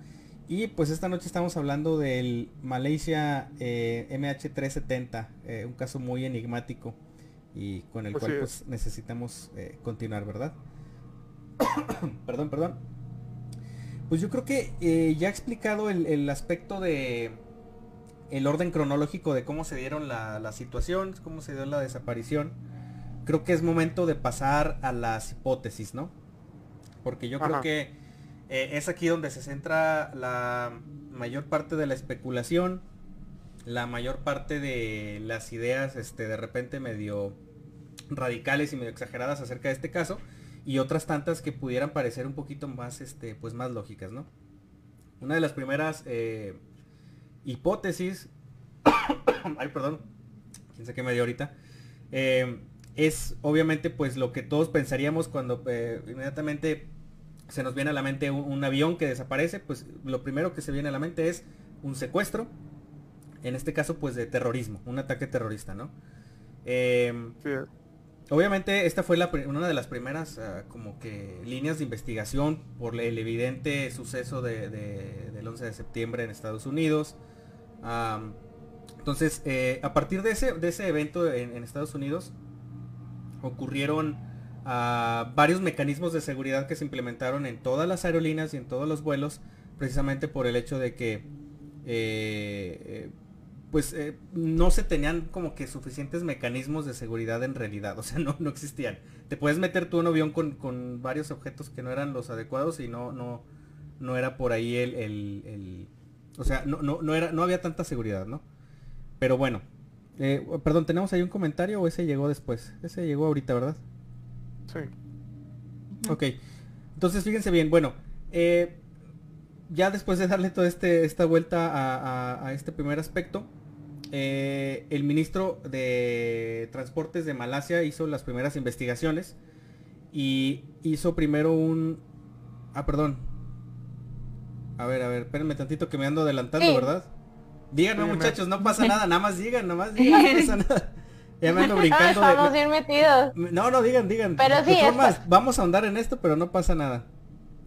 Y pues esta noche estamos hablando del Malaysia eh, MH370, eh, un caso muy enigmático y con el cual pues necesitamos eh, continuar, ¿verdad? *coughs* perdón, perdón. Pues yo creo que ya he explicado el, aspecto de el orden cronológico de cómo se dieron la, la situación, cómo se dio la desaparición. Creo que es momento de pasar a las hipótesis, ¿no? Porque yo creo que eh, es aquí donde se centra la mayor parte de la especulación, la mayor parte de las ideas este, de repente medio radicales y medio exageradas acerca de este caso y otras tantas que pudieran parecer un poquito más, este, pues más lógicas, ¿no? Una de las primeras eh, hipótesis, *coughs* ay perdón, quién sé qué me dio ahorita, eh, es obviamente pues lo que todos pensaríamos cuando inmediatamente se nos viene a la mente un, avión que desaparece, pues lo primero que se viene a la mente es un secuestro, en este caso pues de terrorismo, un ataque terrorista, ¿no? Em, obviamente esta fue una de las primeras ah, como que líneas de investigación por el evidente suceso del 11 de septiembre en Estados Unidos. entonces, eh, a partir de ese, de ese evento en Estados Unidos, ocurrieron varios mecanismos de seguridad que se implementaron en todas las aerolíneas y en todos los vuelos, precisamente por el hecho de que eh, eh, pues eh, no se tenían como que suficientes mecanismos de seguridad en realidad, *laughs* o sea, no, no existían. Te puedes meter tú en un avión con, varios objetos que no eran los adecuados y no, no, no era por ahí el, el, o sea, no, no, no, era, no había tanta seguridad, ¿no? Pero bueno, perdón, ¿tenemos ahí un comentario o ese llegó después? Ese llegó ahorita, ¿verdad? Sí. Ok. Entonces, fíjense bien, bueno, eh, ya después de darle toda este, esta vuelta a, este primer aspecto, eh, el ministro de Transportes de Malasia hizo las primeras investigaciones y hizo primero un... Ah, perdón. A ver, a ver, espérenme tantito que me ando adelantando, ¿verdad? Díganme muchachos, no pasa *laughs* nada, nada más digan, nada más *laughs* digan, no pasa nada. Ya me ando brincando. No, *laughs* estamos bien metidos. No, no, digan, digan. Pero sí, vamos a ahondar en esto, pero no pasa nada.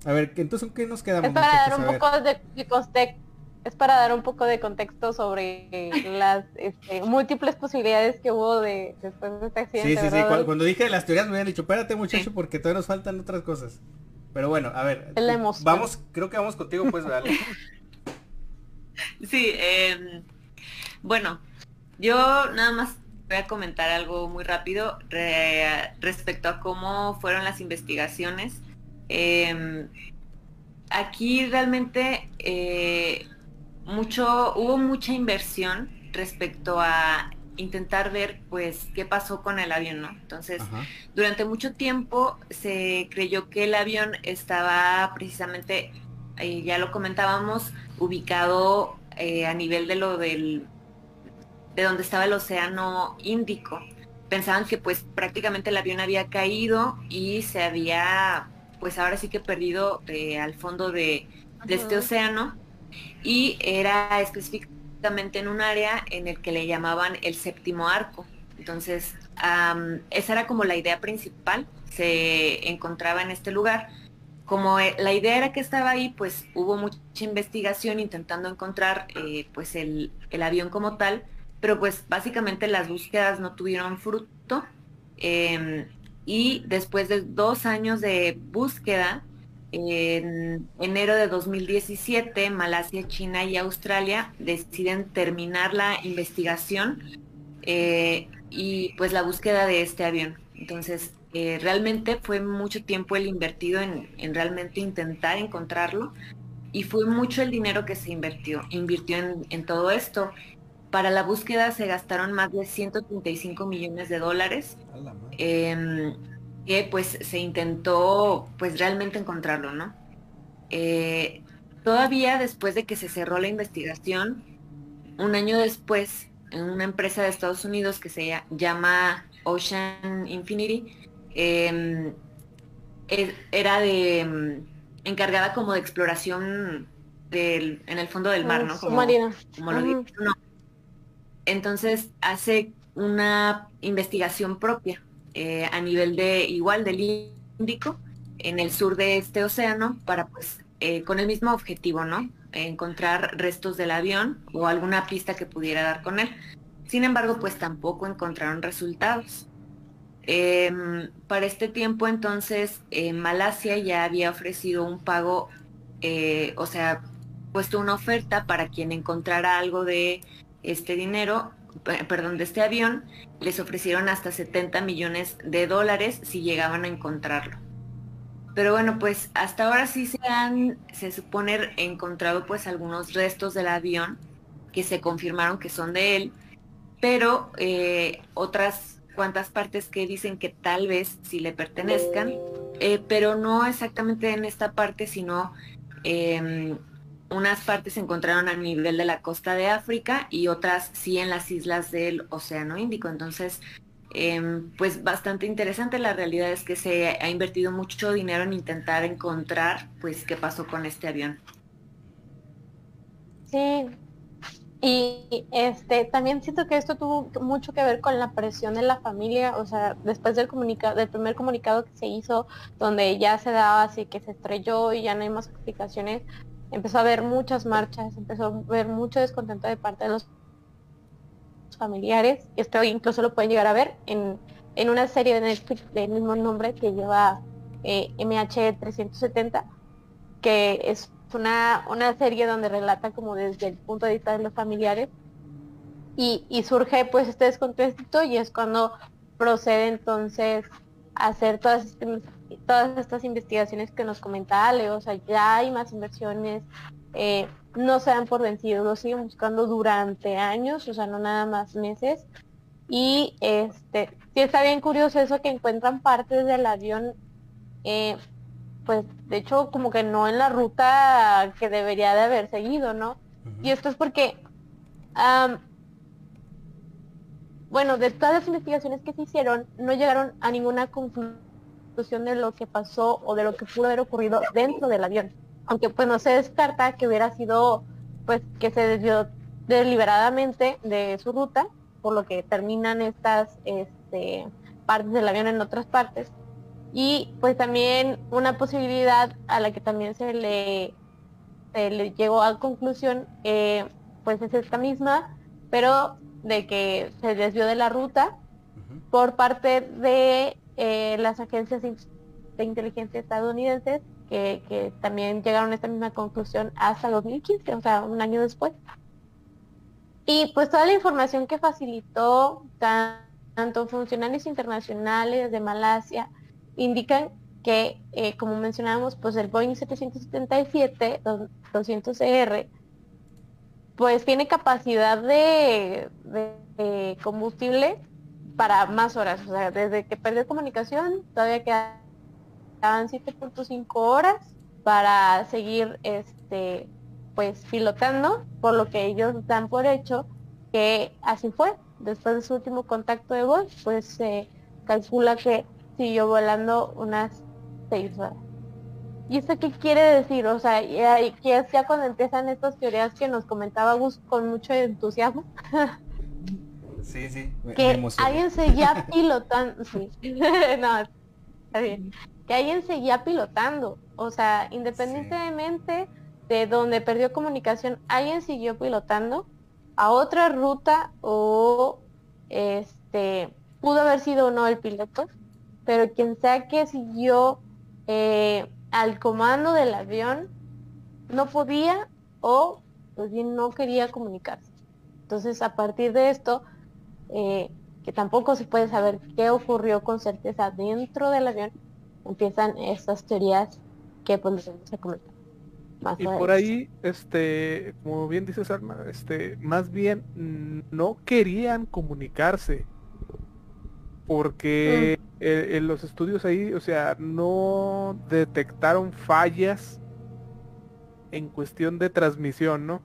A ver, entonces, ¿qué nos quedamos? Es para dar un poco de, contexto. Es para dar un poco de contexto sobre las este, múltiples posibilidades que hubo de después de este accidente. Sí, sí, sí. Cuando, dije las teorías me habían dicho, espérate muchacho, porque todavía nos faltan otras cosas. Pero bueno, a ver. Vamos, creo que vamos contigo, pues, vale. *laughs* sí, eh, bueno, yo nada más voy a comentar algo muy rápido respecto a cómo fueron las investigaciones. Em, aquí realmente eh, mucho, hubo mucha inversión respecto a intentar ver pues qué pasó con el avión, ¿no? Entonces, durante mucho tiempo se creyó que el avión estaba precisamente, eh, ya lo comentábamos, ubicado eh, a nivel de lo del de donde estaba el océano Índico. Pensaban que pues prácticamente el avión había caído y se había pues ahora sí que perdido eh, al fondo de, este océano y era específicamente en un área en el que le llamaban el séptimo arco. Entonces, esa era como la idea principal, se encontraba en este lugar. Como eh, la idea era que estaba ahí, pues hubo mucha investigación intentando encontrar eh, pues el, el avión como tal, pero pues básicamente las búsquedas no tuvieron fruto. Em, y después de dos años de búsqueda, en enero de 2017, Malasia, China y Australia deciden terminar la investigación eh, y pues la búsqueda de este avión. Entonces, eh, realmente fue mucho tiempo el invertido en, realmente intentar encontrarlo y fue mucho el dinero que se invirtió, invirtió en, en todo esto. Para la búsqueda se gastaron más de 135 millones de dólares, em, que pues se intentó pues realmente encontrarlo, ¿no? Eh, todavía después de que se cerró la investigación, un año después, en una empresa de Estados Unidos que se llama Ocean Infinity, em, e, era de em, encargada como de exploración del, en el fondo del mar, ¿no? Como, como lo no, entonces hace una investigación propia eh, a nivel de igual del Índico en el sur de este océano para pues eh, con el mismo objetivo, ¿no? Encontrar restos del avión o alguna pista que pudiera dar con él. Sin embargo, pues tampoco encontraron resultados. Em, para este tiempo entonces Malasia ya había ofrecido un pago, eh, o sea, puesto una oferta para quien encontrara algo de este dinero, perdón, de este avión, les ofrecieron hasta 70 millones de dólares si llegaban a encontrarlo. Pero bueno, pues hasta ahora sí se han, se supone, encontrado pues algunos restos del avión que se confirmaron que son de él, pero eh, otras cuantas partes que dicen que tal vez sí le pertenezcan, eh, pero no exactamente en esta parte, sino em, unas partes se encontraron a nivel de la costa de África y otras sí en las islas del Océano Índico. Entonces, em, pues bastante interesante. La realidad es que se ha invertido mucho dinero en intentar encontrar pues qué pasó con este avión. Sí, y este también siento que esto tuvo mucho que ver con la presión de la familia, o sea, después del comunicado, del primer comunicado que se hizo, donde ya se daba así que se estrelló y ya no hay más explicaciones, empezó a haber muchas marchas, empezó a haber mucho descontento de parte de los familiares. Esto incluso lo pueden llegar a ver en, en una serie de Netflix del mismo nombre que lleva eh, MH370, que es una, una serie donde relata como desde el punto de vista de los familiares y, y surge pues este descontento y es cuando procede entonces a hacer todas, este, todas estas investigaciones que nos comenta Ale, o sea, ya hay más inversiones, eh, no se dan por vencidos, lo siguen buscando durante años, o sea, no nada más meses. Y este, sí está bien curioso eso que encuentran partes del avión eh, pues de hecho como que no en la ruta que debería de haber seguido, ¿no? Y esto es porque, bueno, de todas las investigaciones que se hicieron, no llegaron a ninguna conclusión de lo que pasó o de lo que pudo haber ocurrido dentro del avión. Aunque pues no se descarta que hubiera sido, pues que se desvió deliberadamente de su ruta, por lo que terminan estas este, partes del avión en otras partes y pues también una posibilidad a la que también se le, le llegó a conclusión, eh, pues es esta misma, pero de que se desvió de la ruta por parte de eh, las agencias de inteligencia estadounidenses que, también llegaron a esta misma conclusión hasta 2015, o sea, un año después. Y pues toda la información que facilitó tanto funcionarios internacionales de Malasia, indican que, eh, como mencionábamos, pues el Boeing 777 200ER pues tiene capacidad de, combustible para más horas. O sea, desde que perdió comunicación, todavía quedan 7.5 horas para seguir este pues pilotando, por lo que ellos dan por hecho que así fue. Después de su último contacto de voz, pues se calcula que siguió volando unas seis horas. ¿Y esto qué quiere decir? O sea, que es ya cuando empiezan estas teorías que nos comentaba Gus con mucho entusiasmo. *laughs* sí, sí. que alguien seguía *laughs* pilotando. Sí. *laughs* no, está bien. Que alguien seguía pilotando. O sea, independientemente de donde perdió comunicación, alguien siguió pilotando a otra ruta o este pudo haber sido o no el piloto pero quien sea que siguió eh, al comando del avión no podía o pues bien no quería comunicarse. Entonces a partir de esto, eh, que tampoco se puede saber qué ocurrió con certeza dentro del avión, empiezan estas teorías que pues vamos a comentar. y por ahí, este, como bien dices Alma, este, más bien no querían comunicarse porque mm. Eh, en los estudios ahí, o sea, no detectaron fallas en cuestión de transmisión, ¿no?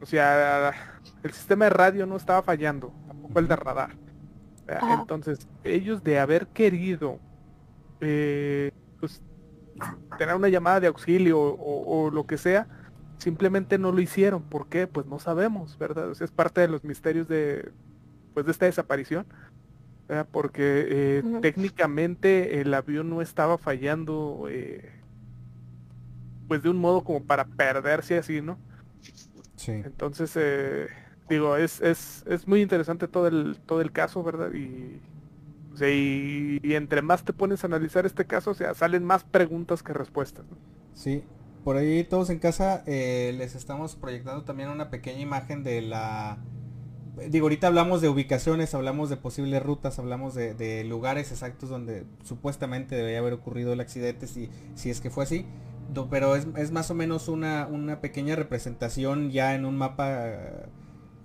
O sea, el sistema de radio no estaba fallando, de radar. Entonces, ellos de haber querido eh, pues, tener una llamada de auxilio o, lo que sea, simplemente no lo hicieron. ¿Por qué? Pues no sabemos, ¿verdad? O sea, es parte de los misterios de, pues, de esta desaparición porque eh, técnicamente el avión no estaba fallando eh, pues de un modo como para perderse así, ¿no? Sí. Entonces, eh, digo, es, es, es muy interesante todo el, todo el caso, ¿verdad? Y, y, entre más te pones a analizar este caso, o sea, salen más preguntas que respuestas. Sí, por ahí todos en casa les estamos proyectando también una pequeña imagen de la digo, ahorita hablamos de ubicaciones, hablamos de posibles rutas, hablamos de, lugares exactos donde supuestamente debería haber ocurrido el accidente, si, si es que fue así. pero es, más o menos una, pequeña representación ya en un mapa,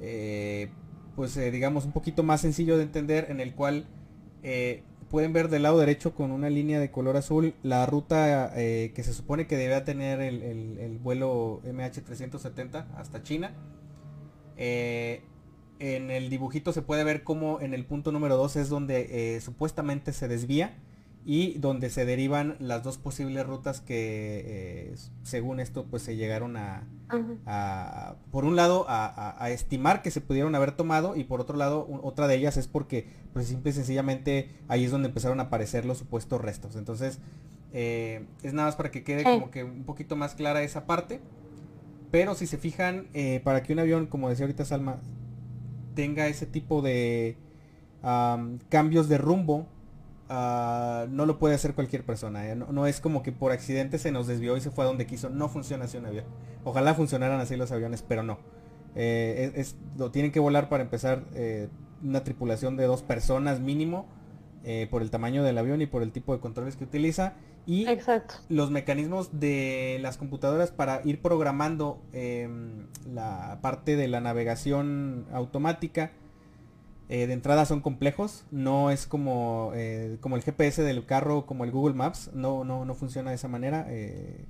eh, pues eh, digamos, un poquito más sencillo de entender, en el cual eh, pueden ver del lado derecho con una línea de color azul la ruta que se supone que debe tener el, el vuelo MH370 hasta China. en el dibujito se puede ver cómo en el punto número 2 es donde supuestamente se desvía y donde se derivan las dos posibles rutas que eh, según esto pues se llegaron a, por un lado a, estimar que se pudieron haber tomado y por otro lado otra de ellas es porque pues simple y sencillamente ahí es donde empezaron a aparecer los supuestos restos. Entonces eh, es nada más para que quede como que un poquito más clara esa parte pero si se fijan para que un avión como decía ahorita Salma tenga ese tipo de cambios de rumbo, ah, no lo puede hacer cualquier persona. ¿eh? No, es como que por accidente se nos desvió y se fue a donde quiso. No funciona así un avión. Ojalá funcionaran así los aviones, pero no. Eh, es, lo tienen que volar para empezar eh, una tripulación de dos personas mínimo por el tamaño del avión y por el tipo de controles que utiliza y los mecanismos de las computadoras para ir programando em, la parte de la navegación automática eh, de entrada son complejos no es como eh, como el GPS del carro como el Google Maps no no, no funciona de esa manera eh,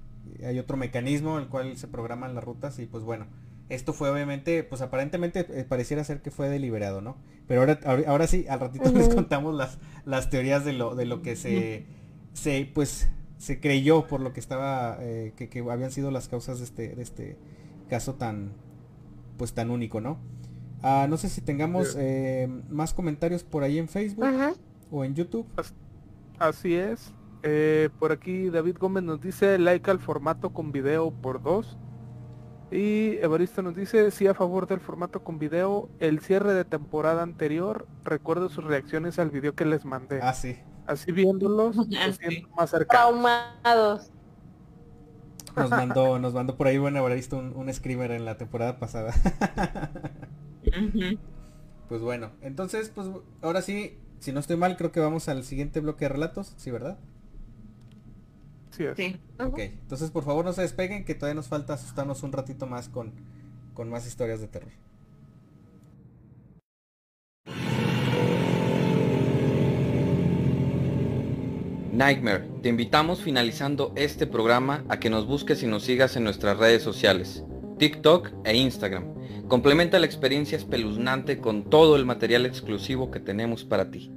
hay otro mecanismo en el cual se programan las rutas y pues bueno esto fue obviamente pues aparentemente pareciera ser que fue deliberado no pero ahora ahora, sí al ratito les contamos las las teorías de lo de lo que se se pues se creyó por lo que estaba eh, que, habían sido las causas de este de este caso tan pues tan único no ah, no sé si tengamos eh, más comentarios por ahí en Facebook o en YouTube. Así es. Eh, por aquí David Gómez nos dice like al formato con video por dos. Y Evaristo nos dice sí a favor del formato con video el cierre de temporada anterior recuerdo sus reacciones al video que les mandé. Ah sí. Así viéndolos, *laughs* más cercanos. Traumados. Nos *laughs* mandó, nos mandó por ahí, bueno, habrá visto un, un screamer en la temporada pasada. *laughs* Pues bueno, entonces, pues ahora sí, si no estoy mal, creo que vamos al siguiente bloque de relatos, ¿sí, verdad? Sí, sí. Ok, entonces por favor no se despeguen, que todavía nos falta asustarnos un ratito más con, con más historias de terror. Nightmare, te invitamos finalizando este programa a que nos busques y nos sigas en nuestras redes sociales, TikTok e Instagram. Complementa la experiencia espeluznante con todo el material exclusivo que tenemos para ti.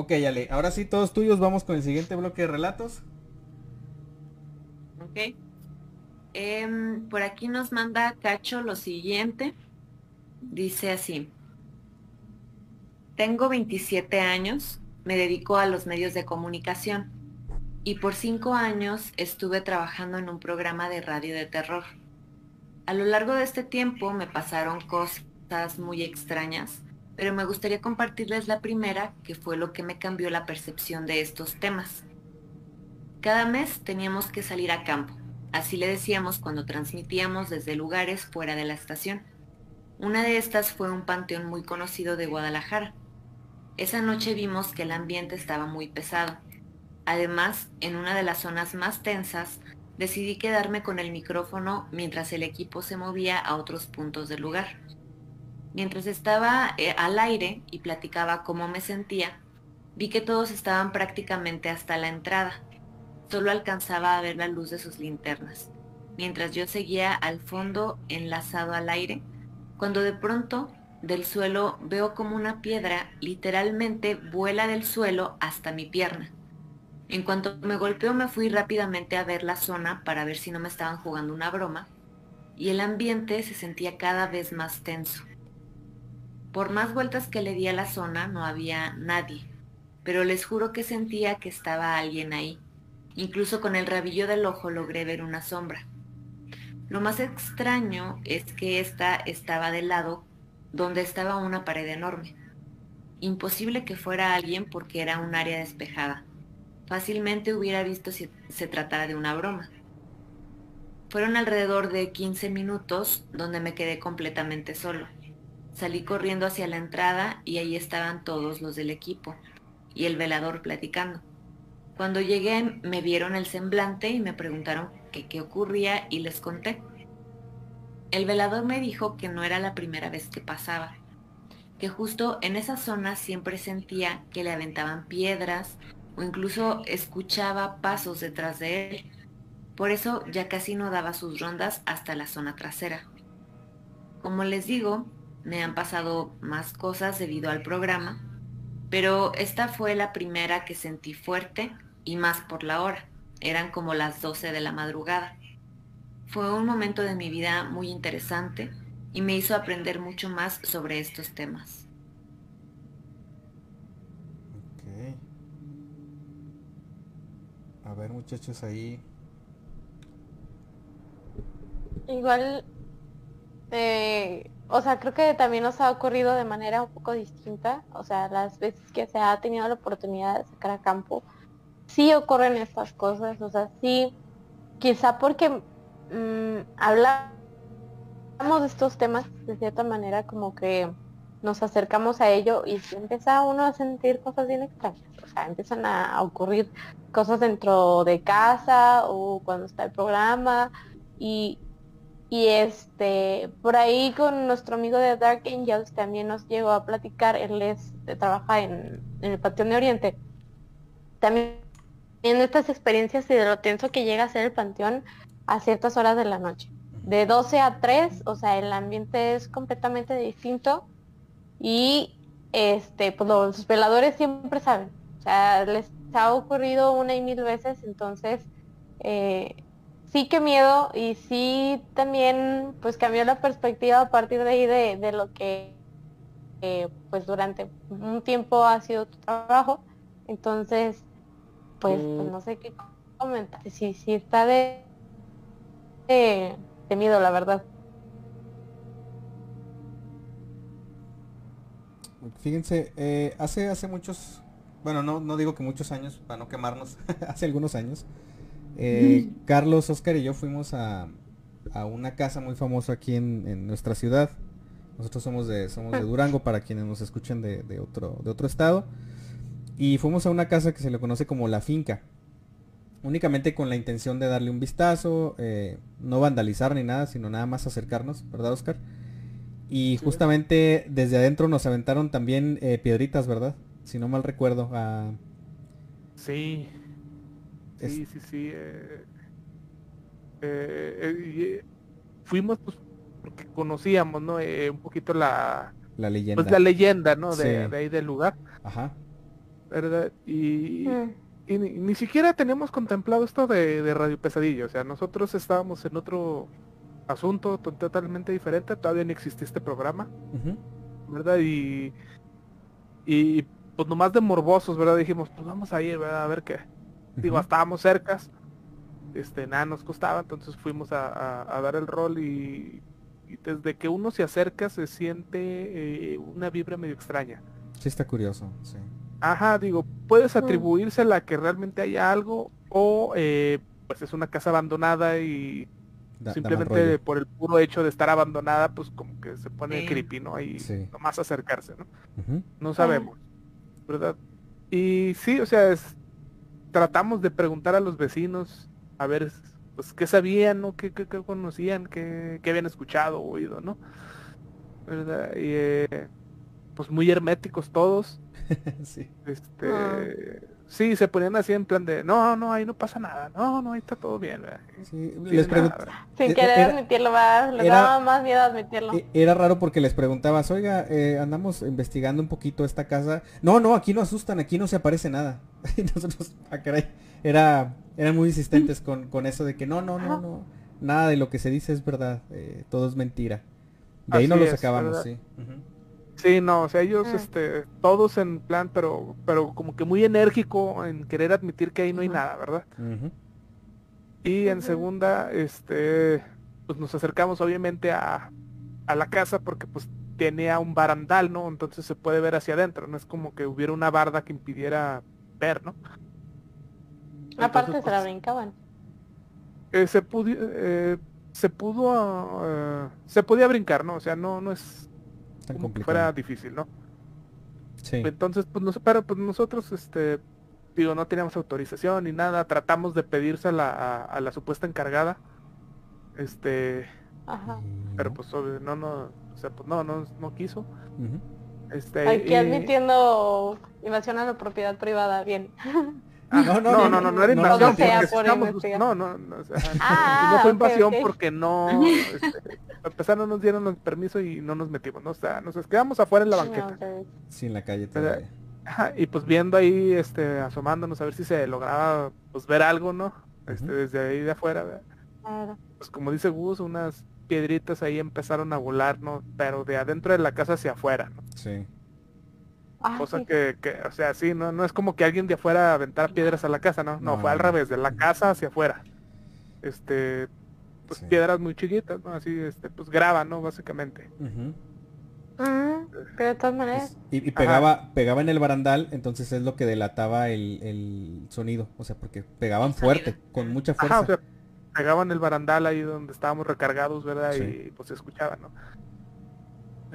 Ok, Ale, ahora sí, todos tuyos, vamos con el siguiente bloque de relatos. Ok. Em, por aquí nos manda Cacho lo siguiente. Dice así. Tengo 27 años, me dedico a los medios de comunicación y por cinco años estuve trabajando en un programa de radio de terror. A lo largo de este tiempo me pasaron cosas muy extrañas pero me gustaría compartirles la primera, que fue lo que me cambió la percepción de estos temas. Cada mes teníamos que salir a campo, así le decíamos cuando transmitíamos desde lugares fuera de la estación. Una de estas fue un panteón muy conocido de Guadalajara. Esa noche vimos que el ambiente estaba muy pesado. Además, en una de las zonas más tensas, decidí quedarme con el micrófono mientras el equipo se movía a otros puntos del lugar. Mientras estaba eh, al aire y platicaba cómo me sentía, vi que todos estaban prácticamente hasta la entrada. Solo alcanzaba a ver la luz de sus linternas, mientras yo seguía al fondo enlazado al aire, cuando de pronto del suelo veo como una piedra literalmente vuela del suelo hasta mi pierna. En cuanto me golpeó me fui rápidamente a ver la zona para ver si no me estaban jugando una broma, y el ambiente se sentía cada vez más tenso. Por más vueltas que le di a la zona no había nadie, pero les juro que sentía que estaba alguien ahí. Incluso con el rabillo del ojo logré ver una sombra. Lo más extraño es que esta estaba del lado donde estaba una pared enorme. Imposible que fuera alguien porque era un área despejada. Fácilmente hubiera visto si se tratara de una broma. Fueron alrededor de 15 minutos donde me quedé completamente solo. Salí corriendo hacia la entrada y ahí estaban todos los del equipo y el velador platicando. Cuando llegué me vieron el semblante y me preguntaron que qué ocurría y les conté. El velador me dijo que no era la primera vez que pasaba, que justo en esa zona siempre sentía que le aventaban piedras o incluso escuchaba pasos detrás de él. Por eso ya casi no daba sus rondas hasta la zona trasera. Como les digo, me han pasado más cosas debido al programa, pero esta fue la primera que sentí fuerte y más por la hora. Eran como las 12 de la madrugada. Fue un momento de mi vida muy interesante y me hizo aprender mucho más sobre estos temas. Ok. A ver muchachos ahí. Igual, eh, o sea, creo que también nos ha ocurrido de manera un poco distinta. O sea, las veces que se ha tenido la oportunidad de sacar a campo, sí ocurren estas cosas. O sea, sí, quizá porque mm, hablamos de estos temas de cierta manera como que nos acercamos a ello y sí empieza uno a sentir cosas bien extrañas. O sea, empiezan a ocurrir cosas dentro de casa o cuando está el programa y, y este, por ahí con nuestro amigo de Dark Angels también nos llegó a platicar, él es, trabaja en, en el Panteón de Oriente. También en estas experiencias y de lo tenso que llega a ser el panteón a ciertas horas de la noche. De 12 a 3, o sea, el ambiente es completamente distinto y este, pues los veladores siempre saben. O sea, les ha ocurrido una y mil veces, entonces eh, sí que miedo y sí también pues cambió la perspectiva a partir de ahí de, lo que eh, pues durante un tiempo ha sido tu trabajo. Entonces, pues, pues Mm. no sé qué comentar. Sí, sí está de, de, de miedo, la verdad. Fíjense, eh, hace, hace muchos, bueno, no, no digo que muchos años, para no quemarnos, *laughs* hace algunos años, eh, *laughs* Carlos, Oscar y yo fuimos a, a una casa muy famosa aquí en, en nuestra ciudad. Nosotros somos de, somos de Durango, para quienes nos escuchan de, de otro, de otro estado. Y fuimos a una casa que se le conoce como La Finca. Únicamente con la intención de darle un vistazo, eh, no vandalizar ni nada, sino nada más acercarnos, ¿verdad Oscar? Y justamente desde adentro nos aventaron también eh, piedritas, ¿verdad? Si no mal recuerdo. Sí. Es- Sí, sí, sí. eh, eh, eh, y, eh, fuimos pues porque conocíamos, ¿no? Eh, un poquito la, la leyenda. pues la leyenda, ¿no? De, Sí. de ahí del lugar, Ajá. ¿verdad? Y, Mm. y ni, ni siquiera teníamos contemplado esto de, de Radio Pesadilla, o sea, nosotros estábamos en otro asunto to- totalmente diferente, todavía no existía este programa, ¿verdad? Y, y pues nomás de morbosos, ¿verdad? Dijimos, pues vamos a ir, ¿verdad? A ver qué. Digo, estábamos cercas, este, nada nos costaba, entonces fuimos a, a- a dar el rol y, y desde que uno se acerca se siente eh, una vibra medio extraña. Sí está curioso, sí. Ajá, digo, puedes atribuirse a la que realmente haya algo o eh, pues es una casa abandonada y Da- simplemente por el puro hecho de estar abandonada pues como que se pone Sí. creepy, ¿no? Y Sí. nomás acercarse, ¿no? No sabemos, ¿verdad? Y sí, o sea, es- tratamos de preguntar a los vecinos a ver pues qué sabían, ¿no? qué, qué- qué conocían, qué, qué habían escuchado o oído, ¿no? ¿Verdad? Y eh, pues muy herméticos todos. *laughs* sí. Este, Ah. Sí, se ponían así en plan de, no, no, ahí no pasa nada, no, no, ahí está todo bien. ¿verdad? Sí, les nada, ¿verdad? Sin E- querer era- admitirlo, va, les era- daba más miedo admitirlo. E- Era raro porque les preguntabas, oiga, eh, andamos investigando un poquito esta casa. No, no, aquí no asustan, aquí no se aparece nada. *laughs* Y nosotros, ah, caray, era, eran muy insistentes con, con eso de que no, no, no, no, nada de lo que se dice es verdad, eh, todo es mentira. De ahí Así no los es, sacábamos, ¿verdad? sí. Sí, no, o sea, ellos, Mm. este, todos en plan, pero, pero como que muy enérgico en querer admitir que ahí no hay nada, ¿verdad? Y en segunda, este, pues nos acercamos obviamente a, a la casa porque pues tenía un barandal, ¿no? Entonces se puede ver hacia adentro, no es como que hubiera una barda que impidiera ver, ¿no? Aparte se la pues, brincaban. eh, se pudo, eh, se pudo, ah, se podía brincar, ¿no? O sea, no, no es Tan como que complicado. fuera difícil, ¿no? Sí. Entonces, pues, nos, pero pues nosotros, este, digo, no teníamos autorización ni nada, tratamos de pedirse a la, a, la supuesta encargada, este, Ajá. pero pues obvio, no, no, o sea, pues no, no, no quiso. Ujú. Este, Aquí y- admitiendo invasión a la propiedad privada, bien. *laughs* Ah, No, no, no, no, no, era invasión no no, no, no, o sea, *laughs* Ah, no fue invasión porque no, *laughs* este, a pesar no nos dieron el permiso y no nos metimos, ¿no? O sea, nos quedamos afuera en la banqueta. Sí, en la calle todavía. Ajá, y pues viendo ahí, este, asomándonos a ver si se lograba, pues ver algo, ¿no? Este, desde ahí de afuera, pues como dice Gus, unas piedritas ahí empezaron a volar, ¿no? Pero de adentro de la casa hacia afuera, ¿no? Sí. Ah, Cosa sí. que, que, o sea, sí, no, no es como que alguien de afuera aventara piedras a la casa, ¿no? No, No, fue al revés, de la casa hacia afuera. Este, pues Sí. piedras muy chiquitas, ¿no? Así, este, pues graba, ¿no? Básicamente. Mm, pero de todas maneras. Pues, y, y pegaba, pegaba en el barandal, entonces es lo que delataba el, el sonido. O sea, porque pegaban fuerte, con mucha fuerza. Ajá, o sea, pegaban el barandal ahí donde estábamos recargados, ¿verdad? Sí. Y pues se escuchaba, ¿no?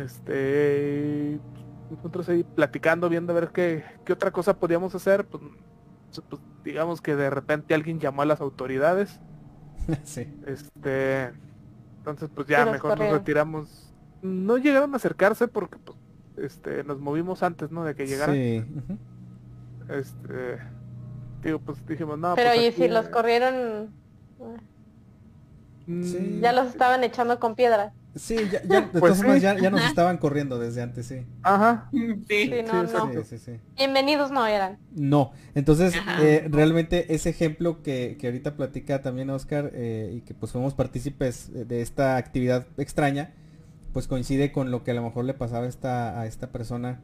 Este, nosotros ahí platicando, viendo a ver qué, qué otra cosa podíamos hacer, pues, pues, digamos que de repente alguien llamó a las autoridades, *laughs* sí. este, entonces pues ya mejor nos retiramos. No llegaron a acercarse porque pues, este, nos movimos antes, ¿no? De que llegaran. Sí. Este, digo, pues dijimos, no, Pero pues, y aquí, si los corrieron, mm, Sí. ya los estaban echando con piedras. Sí, ya, ya- de Pues todas formas sí. ya, ya nos estaban corriendo desde antes, sí. Ajá. Sí. Sí, no, no. Bienvenidos no eran. No, entonces eh, realmente ese ejemplo que, que ahorita platica también Oscar eh, y que pues fuimos partícipes de esta actividad extraña, pues coincide con lo que a lo mejor le pasaba a esta, a esta persona,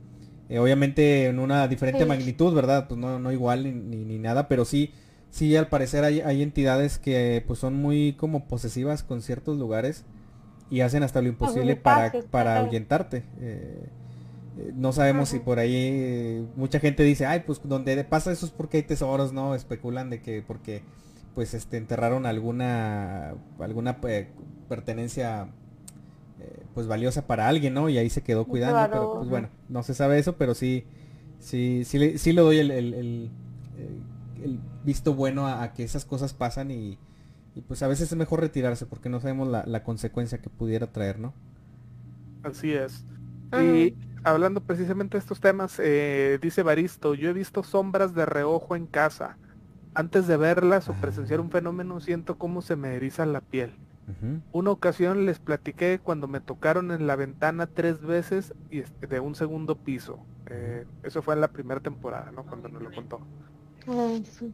eh, obviamente en una diferente Sí. magnitud, ¿verdad? Pues no, no igual ni, ni, ni nada, pero sí, sí al parecer hay, hay entidades que pues son muy como posesivas con ciertos lugares y hacen hasta lo imposible para, para ahuyentarte. eh, eh, no sabemos si por ahí eh, mucha gente dice, ay, pues donde pasa eso es porque hay tesoros, ¿no? Especulan de que porque pues este enterraron alguna alguna eh, pertenencia eh, pues valiosa para alguien, ¿no? Y ahí se quedó cuidando, Claro, pero pues bueno, no se sabe eso, pero sí sí sí le, sí le doy el, el- el- el- el visto bueno a, a que esas cosas pasan y, y, pues a veces es mejor retirarse porque no sabemos la, la consecuencia que pudiera traer, ¿no? Así es. Y hablando precisamente de estos temas, eh, dice Baristo, yo he visto sombras de reojo en casa. Antes de verlas o presenciar un fenómeno siento cómo se me eriza la piel. Una ocasión les platiqué cuando me tocaron en la ventana tres veces y este, de un segundo piso. Eh, eso fue en la primera temporada, ¿no? Cuando nos lo contó. Sí.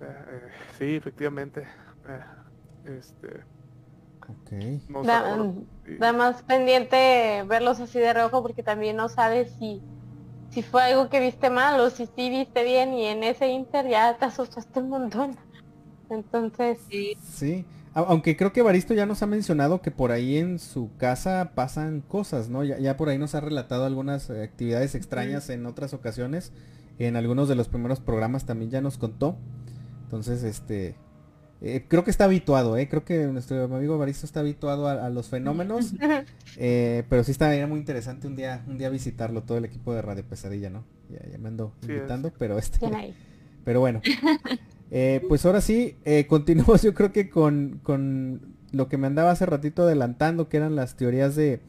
Eh, eh, sí, efectivamente. Eh, este, Ok. no Da. Y- da más pendiente verlos así de rojo porque también no sabes si, si fue algo que viste mal o si sí viste bien y en ese inter ya te asustaste un montón. Entonces, Sí, Sí, aunque creo que Baristo ya nos ha mencionado que por ahí en su casa pasan cosas, ¿no? Ya, ya por ahí nos ha relatado algunas actividades extrañas en otras ocasiones. En algunos de los primeros programas también ya nos contó. Entonces, este, eh, creo que está habituado, ¿eh? Creo que nuestro amigo Baristo está habituado a, a los fenómenos. *laughs* eh, pero sí estaría muy interesante un día, un día visitarlo, todo el equipo de Radio Pesadilla, ¿no? Ya, ya me ando Sí es. invitando, pero este... Pero bueno. *laughs* Eh, pues ahora sí, eh, continuamos *laughs* yo creo que con, con lo que me andaba hace ratito adelantando, que eran las teorías de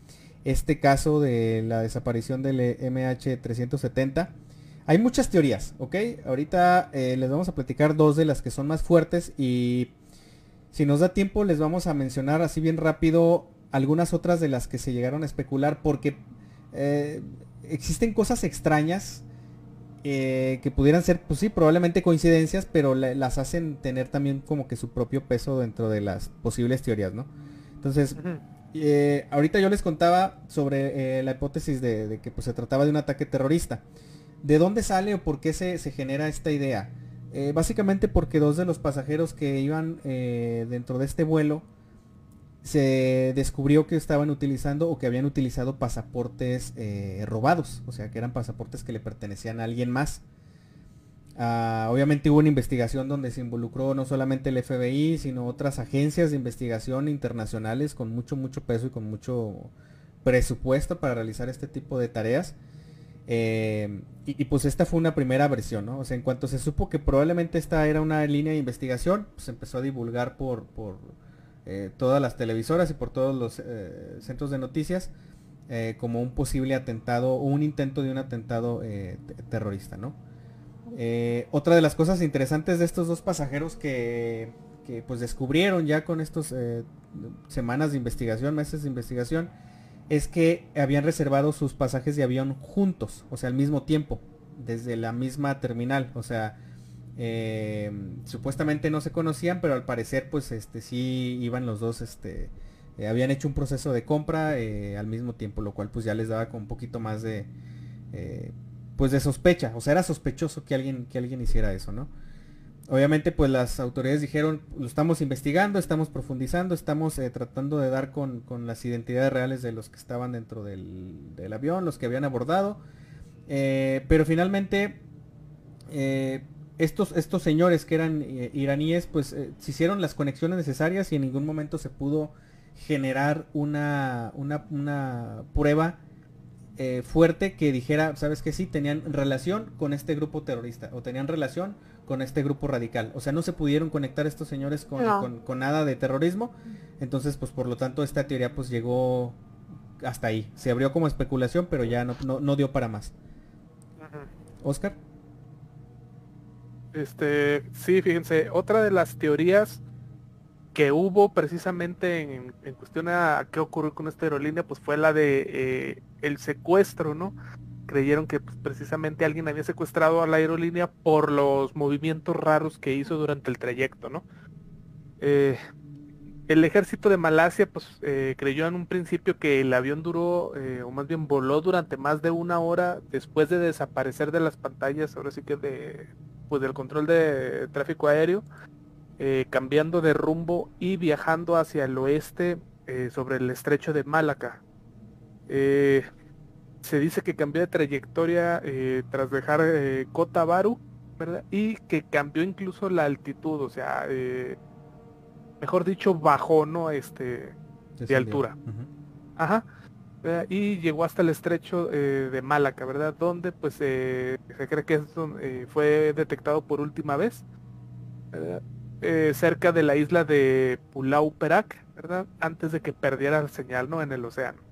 este caso de la desaparición del eh, MH370. Hay muchas teorías, ¿ok? Ahorita eh, les vamos a platicar dos de las que son más fuertes y si nos da tiempo les vamos a mencionar así bien rápido algunas otras de las que se llegaron a especular porque eh, existen cosas extrañas eh, que pudieran ser, pues sí, probablemente coincidencias, pero la- las hacen tener también como que su propio peso dentro de las posibles teorías, ¿no? Entonces, eh, ahorita yo les contaba sobre eh, la hipótesis de, de que pues, se trataba de un ataque terrorista. ¿De dónde sale o por qué se, se genera esta idea? Eh, básicamente porque dos de los pasajeros que iban eh, dentro de este vuelo se descubrió que estaban utilizando o que habían utilizado pasaportes eh, robados, o sea que eran pasaportes que le pertenecían a alguien más. Ah, obviamente hubo una investigación donde se involucró no solamente el FBI, sino otras agencias de investigación internacionales con mucho, mucho peso y con mucho presupuesto para realizar este tipo de tareas. Eh, y, pues esta fue una primera versión, ¿no? O sea, en cuanto se supo que probablemente esta era una línea de investigación, pues empezó a divulgar por, por eh, todas las televisoras y por todos los eh, centros de noticias como un posible atentado o un intento de un atentado terrorista, ¿no? otra de las cosas interesantes de estos dos pasajeros que, que pues descubrieron ya con estos semanas de investigación, meses de investigación, es que habían reservado sus pasajes de avión juntos, o sea, al mismo tiempo, desde la misma terminal, o sea, eh, supuestamente no se conocían, pero al parecer pues este sí iban los dos, este, eh, habían hecho un proceso de compra eh, al mismo tiempo, lo cual pues ya les daba con un poquito más de, pues de sospecha, o sea, era sospechoso que alguien, que alguien hiciera eso, ¿no? Obviamente pues las autoridades dijeron, lo estamos investigando, estamos profundizando, estamos eh, tratando de dar con, las identidades reales de los que estaban dentro del, avión, los que habían abordado. Eh, pero finalmente eh, estos, estos señores que eran iraníes pues se hicieron las conexiones necesarias y en ningún momento se pudo generar una, una, una prueba fuerte que dijera, sabes que sí, tenían relación con este grupo terrorista o tenían relación con este grupo radical. O sea, no se pudieron conectar estos señores con, con, nada de terrorismo. Entonces, pues por lo tanto, esta teoría pues llegó hasta ahí. Se abrió como especulación, pero ya no, no, dio para más. Oscar. Este, sí, fíjense, otra de las teorías que hubo precisamente en, en cuestión a qué ocurrió con esta aerolínea, pues fue la de eh, el secuestro, ¿no? Creyeron que pues, precisamente alguien había secuestrado a la aerolínea por los movimientos raros que hizo durante el trayecto, ¿no? Eh, el ejército de Malasia pues eh, creyó en un principio que el avión duró, eh, o más bien voló durante más de una hora después de desaparecer de las pantallas, ahora sí que de, pues del control de tráfico aéreo, cambiando de rumbo y viajando hacia el oeste sobre el estrecho de Malaca se dice que cambió de trayectoria eh, tras dejar eh, Baru, ¿verdad? Y que cambió incluso la altitud, o sea, eh, mejor dicho, bajó, ¿no? Este, de altura. Ajá. Y llegó hasta el estrecho eh, de Malaca, ¿verdad? Donde pues se cree que fue detectado por última vez, cerca de la isla de Pulau Perak, ¿verdad? Antes de que perdiera la señal, ¿no? En el océano.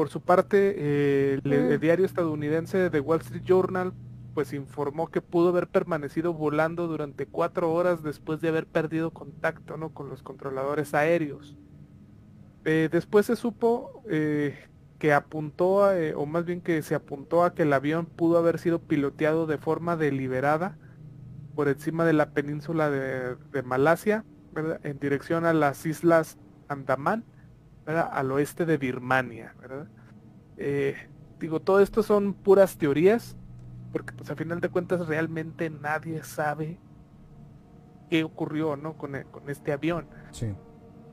Por su parte, eh, el, diario estadounidense The Wall Street Journal pues informó que pudo haber permanecido volando durante cuatro horas después de haber perdido contacto ¿no? con los controladores aéreos. Eh, después se supo eh, que apuntó, o más bien que se apuntó a que el avión pudo haber sido piloteado de forma deliberada por encima de la península de, Malasia, en dirección a las islas Andaman al oeste de Birmania. Eh, digo, todo esto son puras teorías, porque pues a final de cuentas realmente nadie sabe qué ocurrió ¿no? con, e, con este avión.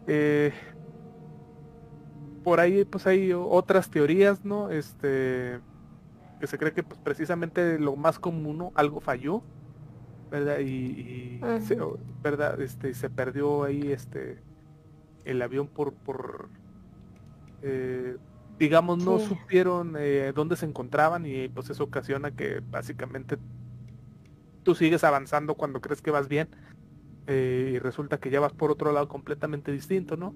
Eh, por ahí pues hay otras teorías, ¿no? Este que se cree que pues precisamente lo más común, algo falló, ¿verdad? Y, se, ¿verdad? Este se perdió ahí este el avión por por eh, digamos, no supieron eh, dónde se encontraban y pues eso ocasiona que básicamente tú sigues avanzando cuando crees que vas bien eh, y resulta que ya vas por otro lado completamente distinto, ¿no?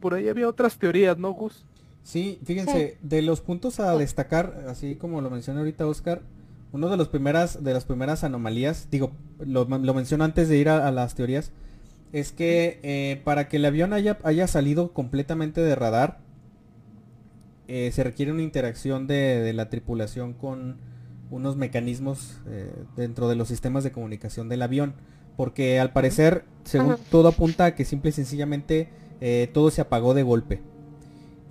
por ahí había otras teorías, ¿no, Gus? Sí, fíjense, de los puntos a destacar, así como lo mencioné ahorita Oscar, uno de los primeras, de las primeras anomalías, digo, lo, menciono antes de ir a las teorías, es que eh, para que el avión haya, haya, salido completamente de radar, eh, se requiere una interacción de, la tripulación con unos mecanismos eh, dentro de los sistemas de comunicación del avión. Porque al parecer, según todo apunta a que simple y sencillamente todo se apagó de golpe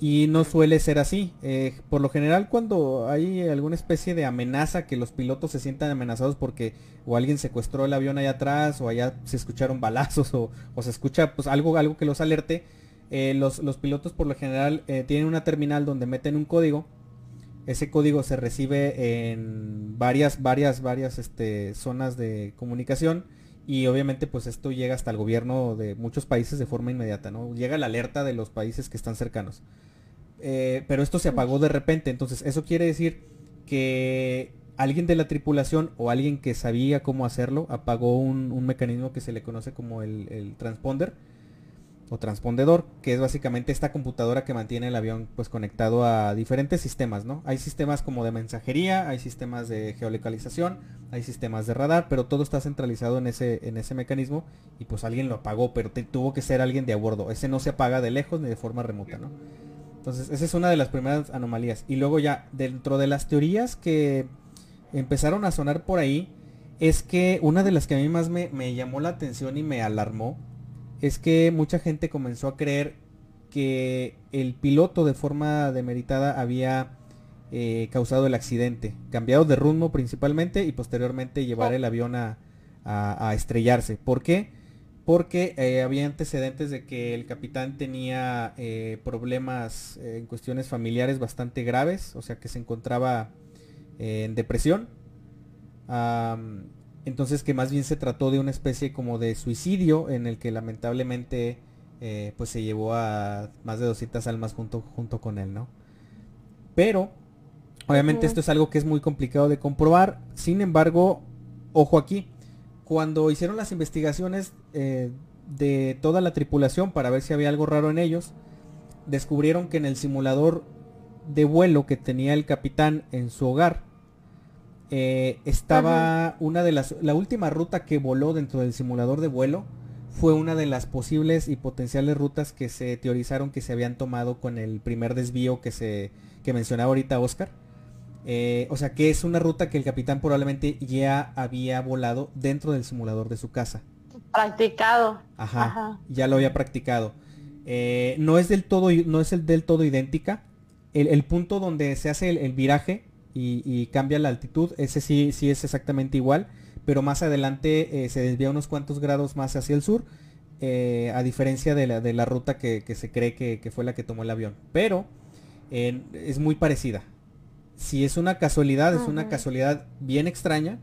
y no suele ser así. Eh, por lo general cuando hay alguna especie de amenaza que los pilotos se sientan amenazados porque o alguien secuestró el avión allá atrás o allá se escucharon balazos *laughs* o, se escucha pues algo, algo que los alerte, eh, los, los, pilotos por lo general eh, tienen una terminal donde meten un código. Ese código se recibe en varias, varias, varias este, zonas de comunicación y obviamente pues esto llega hasta el gobierno de muchos países de forma inmediata, ¿no? Llega la alerta de los países que están cercanos. Eh, pero esto se apagó de repente. Entonces, eso quiere decir que alguien de la tripulación o alguien que sabía cómo hacerlo apagó un, mecanismo que se le conoce como el, transponder o transpondedor, que es básicamente esta computadora que mantiene el avión pues conectado a diferentes sistemas, ¿no? Hay sistemas como de mensajería, hay sistemas de geolocalización, hay sistemas de radar, pero todo está centralizado en ese, en ese mecanismo y pues alguien lo apagó, pero tuvo que ser alguien de a bordo. Ese no se apaga de lejos ni de forma remota, ¿no? Entonces, esa es una de las primeras anomalías. Y luego ya, dentro de las teorías que empezaron a sonar por ahí, es que una de las que a mí más me, llamó la atención y me alarmó, es que mucha gente comenzó a creer que el piloto de forma demeritada había eh, causado el accidente, cambiado de rumbo principalmente y posteriormente llevar el avión a, a estrellarse. ¿Por qué? Porque eh, había antecedentes de que el capitán tenía eh, problemas eh, en cuestiones familiares bastante graves, o sea que se encontraba en depresión. entonces que más bien se trató de una especie como de suicidio en el que lamentablemente pues se llevó a más de 200 almas junto, junto con él, ¿no? Pero, obviamente esto es algo que es muy complicado de comprobar, sin embargo, ojo aquí, cuando hicieron las investigaciones eh, de toda la tripulación para ver si había algo raro en ellos, descubrieron que en el simulador de vuelo que tenía el capitán en su hogar, eh, estaba una de las, la última ruta que voló dentro del simulador de vuelo fue una de las posibles y potenciales rutas que se teorizaron que se habían tomado con el primer desvío que se que mencionaba ahorita Oscar. Eh, o sea que es una ruta que el capitán probablemente ya había volado dentro del simulador de su casa. Practicado. Ajá. Ya lo había practicado. Eh, no es del todo, no es el del todo idéntica. El, punto donde se hace el, viraje y, cambia la altitud, ese sí, sí es exactamente igual. Pero más adelante eh, se desvía unos cuantos grados más hacia el sur. a diferencia de la, de la ruta que, se cree que, fue la que tomó el avión. Pero es muy parecida si es una casualidad, es una casualidad bien extraña.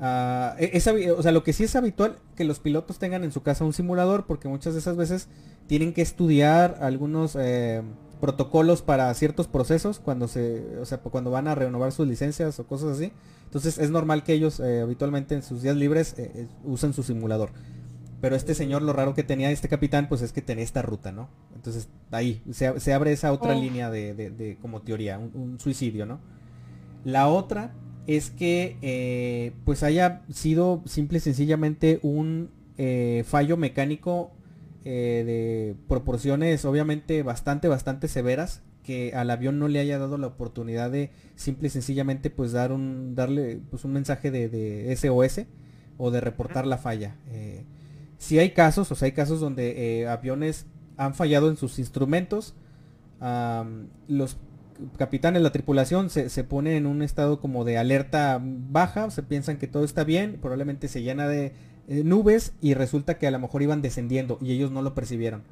E, o sea, lo que sí es habitual que los pilotos tengan en su casa un simulador, porque muchas de esas veces tienen que estudiar algunos eh, protocolos para ciertos procesos cuando se, o sea, cuando van a renovar sus licencias o cosas así. Entonces es normal que ellos eh, habitualmente en sus días libres eh, usen su simulador. Pero este señor, lo raro que tenía este capitán, pues es que tenía esta ruta, ¿no? Entonces ahí se, abre esa otra línea de, como teoría, un, suicidio, ¿no? La otra es que eh, pues haya sido simple y sencillamente un eh, fallo mecánico eh, de proporciones obviamente bastante, bastante severas que al avión no le haya dado la oportunidad de simple y sencillamente pues dar un darle pues un mensaje de, SOS o de reportar la falla si hay casos, o sea, hay casos donde aviones han fallado en sus instrumentos. los capitanes, la tripulación se, se, pone en un estado como de alerta baja, se piensan que todo está bien, probablemente se llena de eh, nubes y resulta que a lo mejor iban descendiendo y ellos no lo percibieron.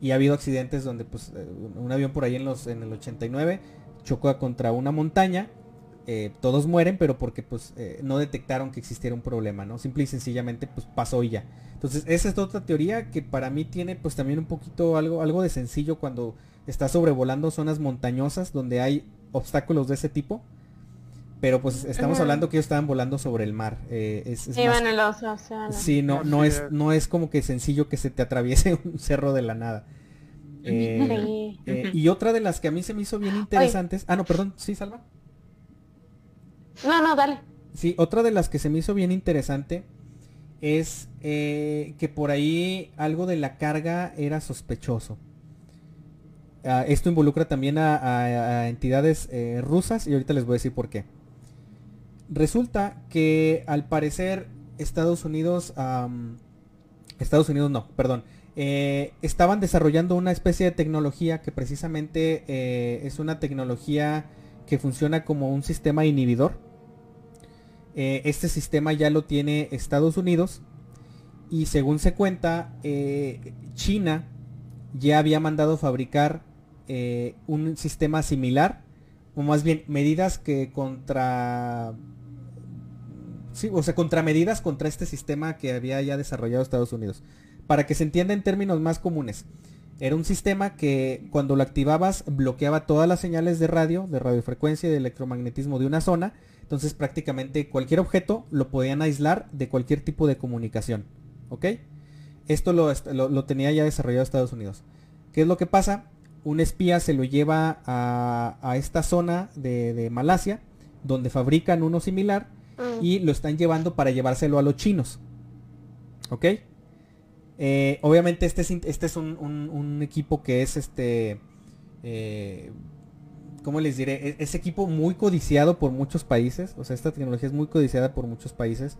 Y ha habido accidentes donde pues eh, un avión por ahí en los en el 89 chocó contra una montaña eh, todos mueren, pero porque pues no detectaron que existiera un problema, ¿no? Simple y sencillamente pues pasó y ya. Entonces esa es otra teoría que para mí tiene pues también un poquito algo, algo de sencillo cuando está sobrevolando zonas montañosas donde hay obstáculos de ese tipo. Pero pues estamos hablando que ellos estaban volando sobre el mar. Eh, es, en el Sí, no, no es, no es como que sencillo que se te atraviese *laughs* un cerro de la nada. y otra de las que a mí se me hizo bien interesantes. Ah, no, perdón, sí, Salva. No, no, dale. Sí, otra de las que se me hizo bien interesante es eh, que por ahí algo de la carga era sospechoso. Ah, esto involucra también a, entidades eh, rusas y ahorita les voy a decir por qué. Resulta que al parecer Estados Unidos, Estados Unidos no, perdón, eh, estaban desarrollando una especie de tecnología que precisamente es una tecnología que funciona como un sistema inhibidor. Eh, este sistema ya lo tiene Estados Unidos y según se cuenta, eh, China ya había mandado fabricar eh, un sistema similar, o más bien medidas que contra... Sí, o sea, contramedidas contra este sistema que había ya desarrollado Estados Unidos. Para que se entienda en términos más comunes. Era un sistema que cuando lo activabas bloqueaba todas las señales de radio, de radiofrecuencia y de electromagnetismo de una zona. Entonces prácticamente cualquier objeto lo podían aislar de cualquier tipo de comunicación. ¿Ok? Esto lo, tenía ya desarrollado Estados Unidos. ¿Qué es lo que pasa? Un espía se lo lleva a, esta zona de, Malasia, donde fabrican uno similar, mm. y lo están llevando para llevárselo a los chinos. ¿Ok? Eh, obviamente este es, este es un, equipo que es este... Eh, ¿Cómo les diré? E, es, equipo muy codiciado por muchos países. O sea, esta tecnología es muy codiciada por muchos países.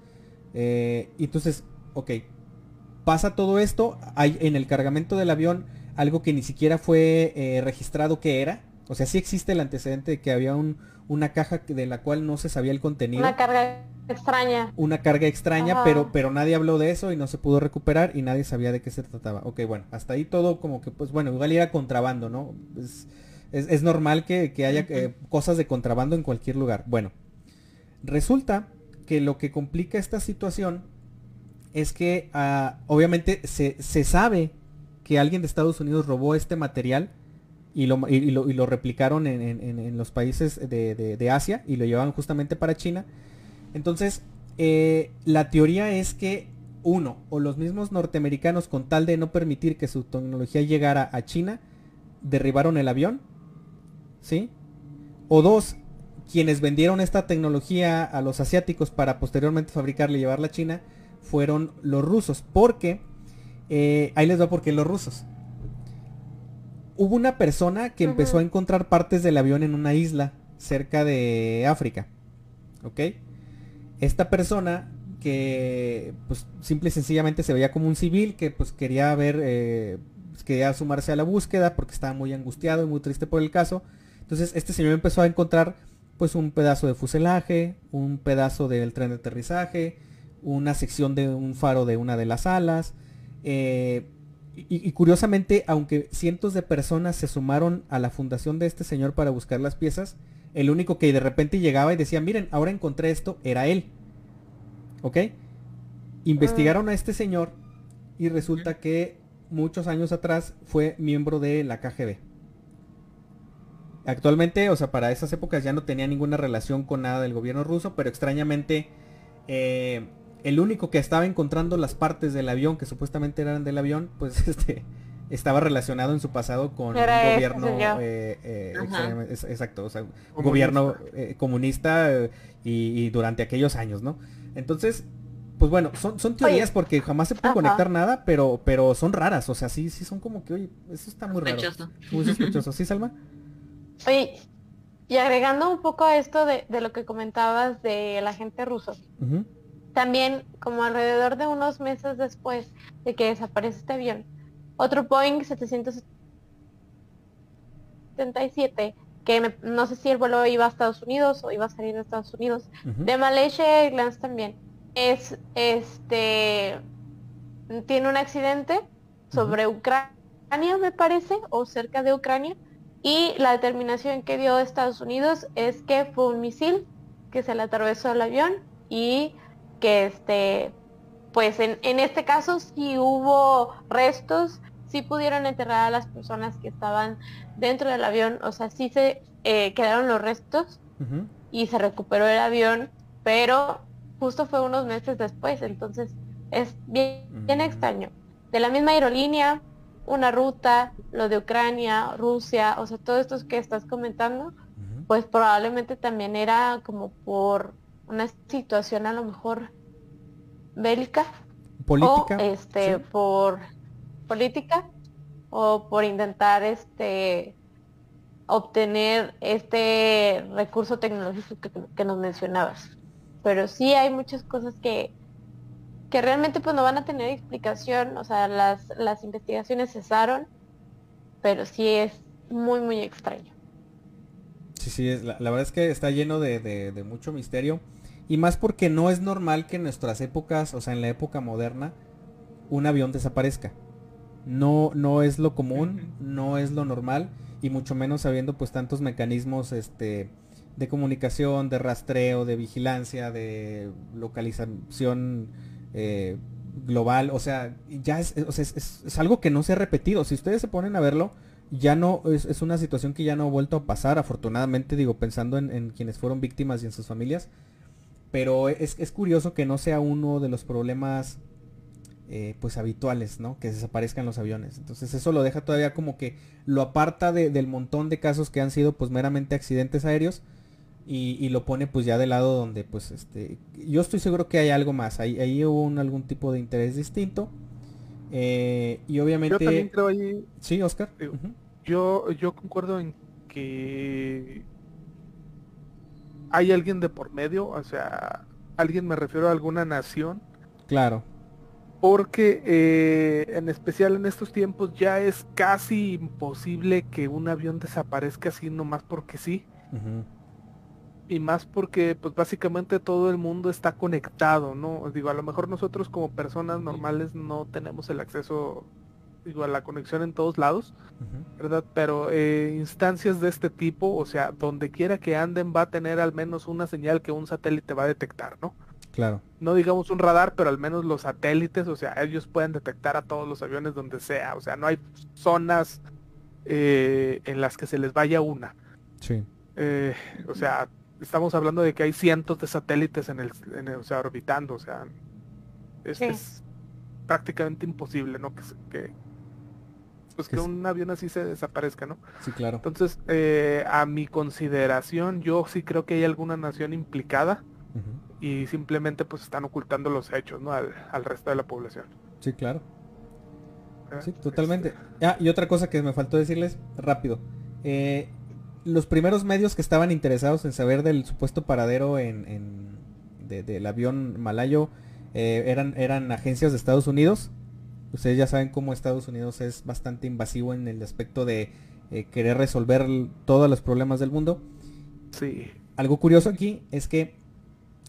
Eh, y entonces, ok. Pasa todo esto. Hay en el cargamento del avión algo que ni siquiera fue registrado que era. O sea, sí existe el antecedente de que había una caja de la cual no se sabía el contenido. Una carga extraña. Una carga extraña, pero, pero nadie habló de eso y no se pudo recuperar y nadie sabía de qué se trataba. Ok, bueno, hasta ahí todo como que, pues bueno, igual era contrabando, ¿no? Es, normal que, haya eh, cosas de contrabando en cualquier lugar. Bueno, resulta que lo que complica esta situación es que ah, obviamente se, se sabe que alguien de Estados Unidos robó este material y lo, y, lo, replicaron en, los países de, Asia y lo llevaban justamente para China. Entonces, eh, la teoría es que uno, o los mismos norteamericanos con tal de no permitir que su tecnología llegara a China, derribaron el avión, ¿sí? O dos, quienes vendieron esta tecnología a los asiáticos para posteriormente fabricarla y llevarla a China, fueron los rusos, porque, eh, ahí les va porque los rusos hubo una persona que empezó a encontrar partes del avión en una isla cerca de África. ¿Ok? Esta persona que pues simple y sencillamente se veía como un civil que pues quería ver, eh, pues, quería sumarse a la búsqueda porque estaba muy angustiado y muy triste por el caso. Entonces este señor empezó a encontrar pues un pedazo de fuselaje, un pedazo del tren de aterrizaje, una sección de un faro de una de las alas, eh, y, curiosamente, aunque cientos de personas se sumaron a la fundación de este señor para buscar las piezas, el único que de repente llegaba y decía, miren, ahora encontré esto, era él. ¿Ok? Investigaron a este señor y resulta que muchos años atrás fue miembro de la KGB. Actualmente, o sea, para esas épocas ya no tenía ninguna relación con nada del gobierno ruso, pero extrañamente eh, el único que estaba encontrando las partes del avión que supuestamente eran del avión, pues *laughs* este estaba relacionado en su pasado con un gobierno eh, eh, exacto, o sea, un gobierno eh, comunista y, durante aquellos años, ¿no? Entonces, pues bueno, son, son teorías porque jamás se puede conectar nada, pero, pero son raras, o sea, sí, sí son como que, oye, eso está muy raro. Muy sospechoso, ¿sí, Salma? Oye, y agregando un poco a esto de, lo que comentabas de la gente ruso. También, como alrededor de unos meses después de que desaparece este avión, otro Boeing 777, que no sé si el vuelo iba a Estados Unidos o iba a salir de Estados Unidos, de Malaysia Airlines también, es este tiene un accidente sobre Ucrania, me parece, o cerca de Ucrania, y la determinación que dio Estados Unidos es que fue un misil que se le atravesó al avión y que este, pues en, este caso sí hubo restos, sí pudieron enterrar a las personas que estaban dentro del avión, o sea, sí se eh, quedaron los restos y se recuperó el avión, pero justo fue unos meses después, entonces es bien, bien mm. extraño. De la misma aerolínea, una ruta, lo de Ucrania, Rusia, o sea, todo esto que estás comentando, pues probablemente también era como por una situación a lo mejor bélica política o este por política o por intentar este obtener este recurso tecnológico que, nos mencionabas. Pero sí hay muchas cosas que que realmente pues no van a tener explicación. O sea las las investigaciones cesaron pero sí es muy muy extraño. Sí sí la, verdad es que está lleno de mucho misterio y más porque no es normal que en nuestras épocas, o sea, en la época moderna, un avión desaparezca. No, no es lo común, no es lo normal, y mucho menos sabiendo pues tantos mecanismos este, de comunicación, de rastreo, de vigilancia, de localización eh, global, o sea, ya es, es, algo que no se ha repetido. Si ustedes se ponen a verlo, ya no, es, una situación que ya no ha vuelto a pasar, afortunadamente, digo, pensando en, quienes fueron víctimas y en sus familias. Pero es, curioso que no sea uno de los problemas eh, pues habituales, ¿no? Que desaparezcan los aviones. Entonces eso lo deja todavía como que lo aparta del montón de casos que han sido pues meramente accidentes aéreos y, lo pone pues ya del lado donde pues este yo estoy seguro que hay algo más ahí, ahí hubo algún tipo de interés distinto eh, y obviamente yo también creo ahí sí Oscar yo yo concuerdo en que hay alguien de por medio o sea alguien me refiero a alguna nación. Claro. Porque eh, en especial en estos tiempos ya es casi imposible que un avión desaparezca así nomás porque sí. Y más porque pues básicamente todo el mundo está conectado, ¿no? Digo, a lo mejor nosotros como personas normales no tenemos el acceso, digo, a la conexión en todos lados, ¿verdad? Pero eh, instancias de este tipo, o sea, donde quiera que anden va a tener al menos una señal que un satélite va a detectar, ¿no? Claro. No digamos un radar, pero al menos los satélites, o sea, ellos pueden detectar a todos los aviones donde sea, o sea, no hay zonas eh, en las que se les vaya una. Sí. Eh, o sea, estamos hablando de que hay cientos de satélites en el, o sea, orbitando, o sea, es, prácticamente imposible, ¿no? Que, que pues que un avión así se desaparezca, ¿no? Sí, claro. Entonces, eh, a mi consideración, yo sí creo que hay alguna nación implicada y simplemente pues están ocultando los hechos, ¿no? Al, resto de la población. Sí, claro. Ah, sí, totalmente. Este. Ah, y otra cosa que me faltó decirles rápido. Eh, los primeros medios que estaban interesados en saber del supuesto paradero en, del avión malayo eh, eran, eran agencias de Estados Unidos. Ustedes ya saben cómo Estados Unidos es bastante invasivo en el aspecto de eh, querer resolver todos los problemas del mundo. Sí. Algo curioso aquí es que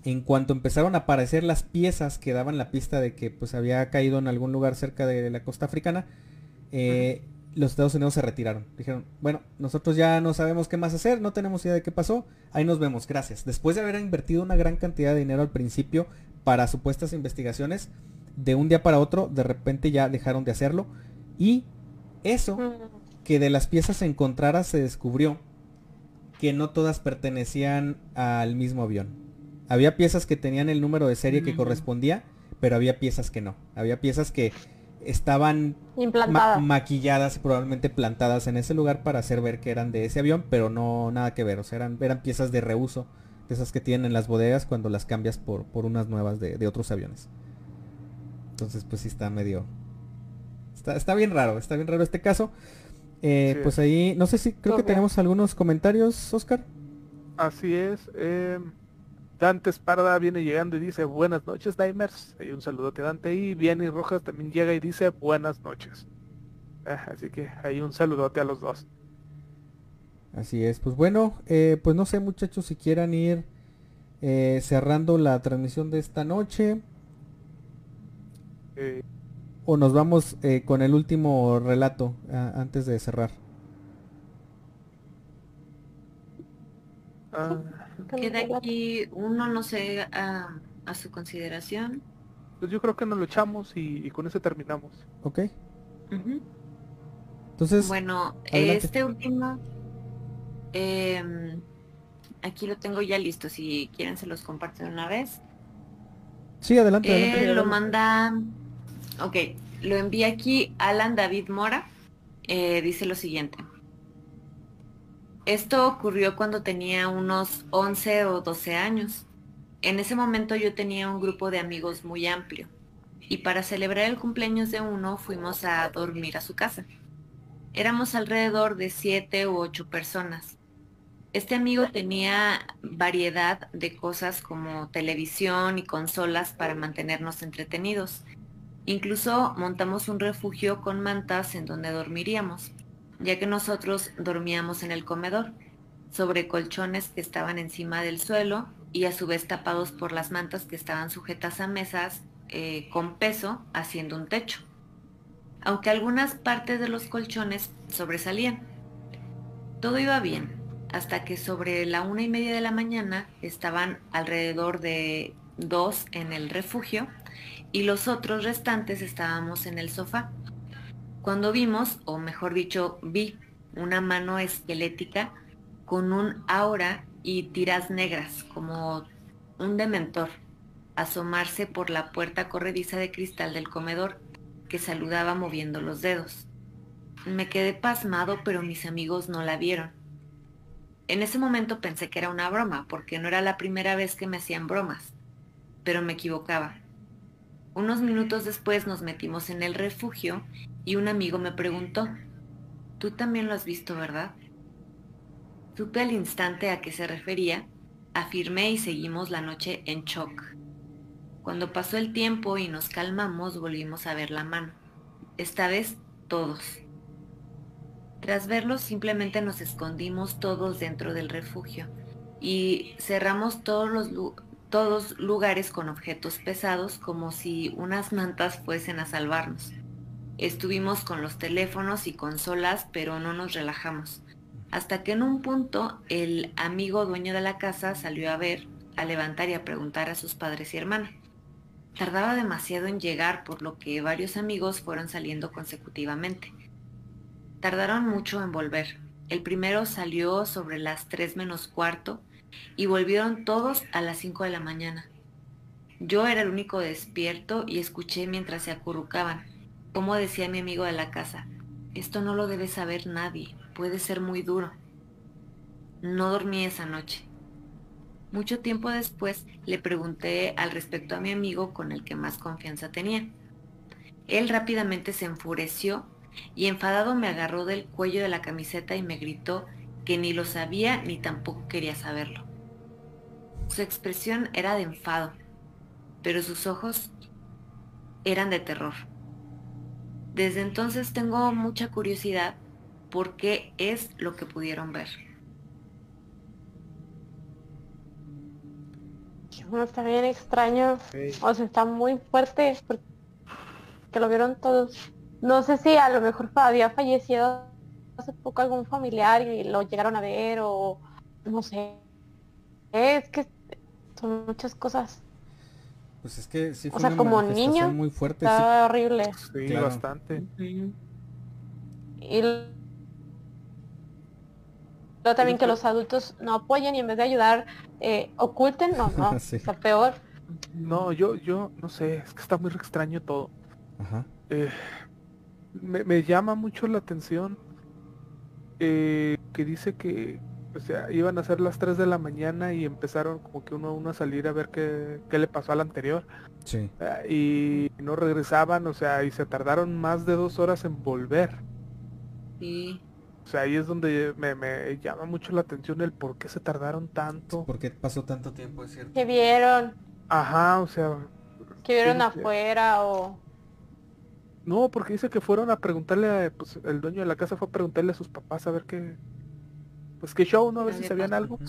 en cuanto empezaron a aparecer las piezas que daban la pista de que pues había caído en algún lugar cerca de la costa africana, eh, los Estados Unidos se retiraron. Dijeron, bueno, nosotros ya no sabemos qué más hacer, no tenemos idea de qué pasó, ahí nos vemos, gracias. Después de haber invertido una gran cantidad de dinero al principio para supuestas investigaciones, de un día para otro, de repente ya dejaron de hacerlo. Y eso, que de las piezas encontradas se descubrió que no todas pertenecían al mismo avión. Había piezas que tenían el número de serie que correspondía, pero había piezas que no. Había piezas que estaban maquilladas, probablemente plantadas en ese lugar para hacer ver que eran de ese avión, pero no nada que ver, o sea, eran, eran piezas de reuso, de esas que tienen en las bodegas cuando las cambias por, por unas nuevas de, otros aviones. Entonces, pues sí está medio... Está, está bien raro, está bien raro este caso. Eh, pues ahí, no sé si creo que tenemos algunos comentarios, Oscar. Así es. Eh, Dante Esparda viene llegando y dice buenas noches, Dimers. Hay un saludote a Dante y viene Rojas también llega y dice buenas noches. Ah, así que hay un saludote a los dos. Así es, pues bueno, eh, pues no sé muchachos si quieran ir cerrando la transmisión de esta noche. Eh. o nos vamos con el último relato antes de cerrar. Ah. Queda aquí uno, no sé, a, su consideración. Pues yo creo que nos lo echamos y, con eso terminamos. Ok. Entonces. Bueno, este último. Em, aquí lo tengo ya listo. Si quieren se los comparten una vez. Sí, adelante. adelante. lo manda. Ok, lo envía aquí Alan David Mora. Eh, dice lo siguiente. Esto ocurrió cuando tenía unos 11 o 12 años. En ese momento yo tenía un grupo de amigos muy amplio y para celebrar el cumpleaños de uno fuimos a dormir a su casa. Éramos alrededor de 7 u 8 personas. Este amigo tenía variedad de cosas como televisión y consolas para mantenernos entretenidos. Incluso montamos un refugio con mantas en donde dormiríamos ya que nosotros dormíamos en el comedor, sobre colchones que estaban encima del suelo y a su vez tapados por las mantas que estaban sujetas a mesas eh, con peso haciendo un techo, aunque algunas partes de los colchones sobresalían. Todo iba bien, hasta que sobre la una y media de la mañana estaban alrededor de dos en el refugio y los otros restantes estábamos en el sofá. Cuando vimos, o mejor dicho, vi una mano esquelética con un aura y tiras negras, como un dementor, asomarse por la puerta corrediza de cristal del comedor, que saludaba moviendo los dedos. Me quedé pasmado, pero mis amigos no la vieron. En ese momento pensé que era una broma, porque no era la primera vez que me hacían bromas, pero me equivocaba. Unos minutos después nos metimos en el refugio y un amigo me preguntó, Tú también lo has visto, ¿verdad? Supe al instante a qué se refería, afirmé y seguimos la noche en shock. Cuando pasó el tiempo y nos calmamos, volvimos a ver la mano. Esta vez todos. Tras verlo, simplemente nos escondimos todos dentro del refugio y cerramos todos los todos lugares con objetos pesados como si unas mantas fuesen a salvarnos. Estuvimos con los teléfonos y consolas, pero no nos relajamos. Hasta que en un punto el amigo dueño de la casa salió a ver, a levantar y a preguntar a sus padres y hermana. Tardaba demasiado en llegar, por lo que varios amigos fueron saliendo consecutivamente. Tardaron mucho en volver. El primero salió sobre las 3 menos cuarto y volvieron todos a las 5 de la mañana. Yo era el único despierto y escuché mientras se acurrucaban, como decía mi amigo de la casa, esto no lo debe saber nadie, puede ser muy duro. No dormí esa noche. Mucho tiempo después le pregunté al respecto a mi amigo con el que más confianza tenía. Él rápidamente se enfureció y enfadado me agarró del cuello de la camiseta y me gritó que ni lo sabía ni tampoco quería saberlo. Su expresión era de enfado, pero sus ojos eran de terror. Desde entonces tengo mucha curiosidad por qué es lo que pudieron ver. Está bien extraño. O sea, está muy fuerte porque lo vieron todos. No sé si a lo mejor había fallecido hace poco algún familiar y lo llegaron a ver o no sé. Es que son muchas cosas. Pues es que sí fue o sea, como niño muy fuerte. Está horrible. Sí, bastante. Y pero también que los adultos no apoyen y en vez de ayudar eh, oculten, no, no, *laughs* está peor. No, yo, yo, no sé, es que está muy extraño todo. Ajá. Eh, me, llama mucho la atención eh, que dice que o sea, iban a ser las 3 de la mañana y empezaron como que uno a uno a salir a ver qué, qué le pasó al anterior. Sí. y no regresaban, o sea, y se tardaron más de dos horas en volver. Sí. O sea, ahí es donde me, llama mucho la atención el por qué se tardaron tanto. ¿Por qué pasó tanto tiempo, es cierto? Que vieron. Ajá, o sea. Que vieron afuera o... No, porque dice que fueron a preguntarle, pues el dueño de la casa fue a preguntarle a sus papás a ver qué, pues qué show, ¿no? A ver si sabían algo.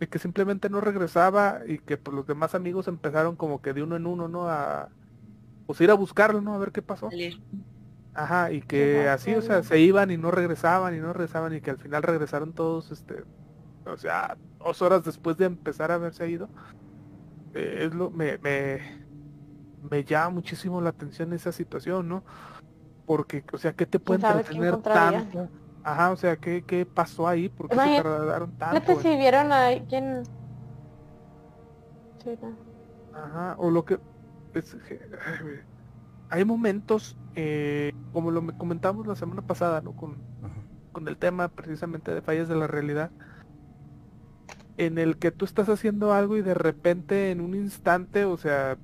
Y que simplemente no regresaba y que pues los demás amigos empezaron como que de uno en uno, ¿no? A pues ir a buscarlo, ¿no? A ver qué pasó. Ajá, y que así, o sea, se iban y no regresaban y no regresaban y que al final regresaron todos, este, o sea, dos horas después de empezar a haberse ido. Eh, es lo, me, me, me llama muchísimo la atención esa situación, ¿no? Porque, o sea, ¿qué te puede entretener tanto? Ajá, o sea, ¿qué, qué pasó ahí? ¿Por qué se tardaron tanto? si vieron a alguien... Ajá, o lo que... hay momentos eh, como lo comentamos la semana pasada, ¿no? Con, con el tema precisamente de fallas de la realidad, en el que tú estás haciendo algo y de repente en un instante, o sea,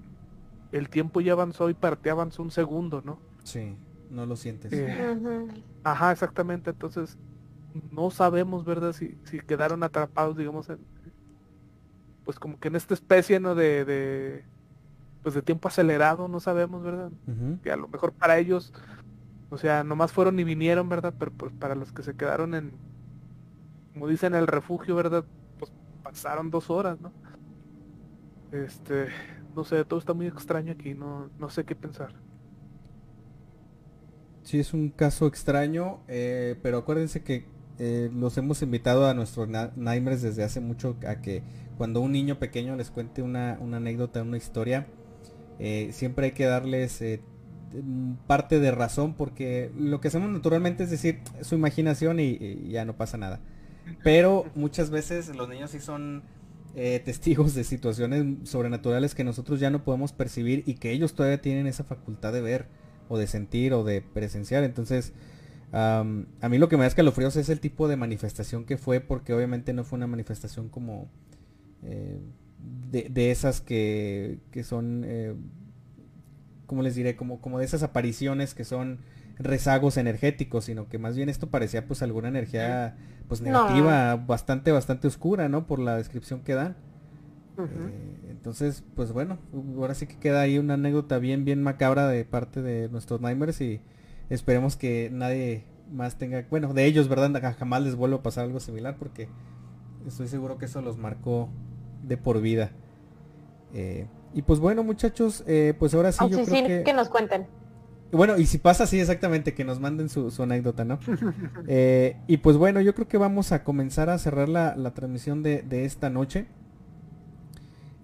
el tiempo ya avanzó y para ti avanzó un segundo, ¿no? Sí, no lo sientes. Eh, ajá, exactamente, entonces no sabemos, ¿verdad? Si, si quedaron atrapados, digamos, en, pues como que en esta especie, ¿no? de pues de tiempo acelerado, no sabemos, ¿verdad? Que a lo mejor para ellos, o sea, nomás fueron y vinieron, ¿verdad? Pero pues para los que se quedaron en, como dicen, el refugio, ¿verdad? Pues pasaron dos horas, ¿no? Este, no sé, todo está muy extraño aquí, no, no sé qué pensar. Sí, es un caso extraño, eh, pero acuérdense que eh, los hemos invitado a nuestros Nightmares desde hace mucho a que cuando un niño pequeño les cuente una, una anécdota, una historia, eh, siempre hay que darles parte de razón porque lo que hacemos naturalmente es decir su imaginación y, ya no pasa nada. Pero muchas veces los niños sí son eh, testigos de situaciones sobrenaturales que nosotros ya no podemos percibir y que ellos todavía tienen esa facultad de ver o de sentir o de presenciar. Entonces, a mí lo que me da escalofríos es el tipo de manifestación que fue porque obviamente no fue una manifestación como de, esas que, que son como les diré? Como, como de esas apariciones que son rezagos energéticos, sino que más bien esto parecía pues alguna energía pues negativa, bastante, bastante oscura, ¿no? Por la descripción que dan. Eh, entonces, pues bueno, ahora sí que queda ahí una anécdota bien, bien macabra de parte de nuestros Nightmares y esperemos que nadie más tenga, bueno, de ellos, ¿verdad? Jamás les vuelva a pasar algo similar porque estoy seguro que eso los marcó de por vida. Eh, y pues bueno, muchachos, eh, pues ahora sí yo creo que... nos cuenten. Bueno, y si pasa, sí, exactamente, que nos manden su, anécdota, ¿no? *laughs* Eh, y pues bueno, yo creo que vamos a comenzar a cerrar la, transmisión de, esta noche.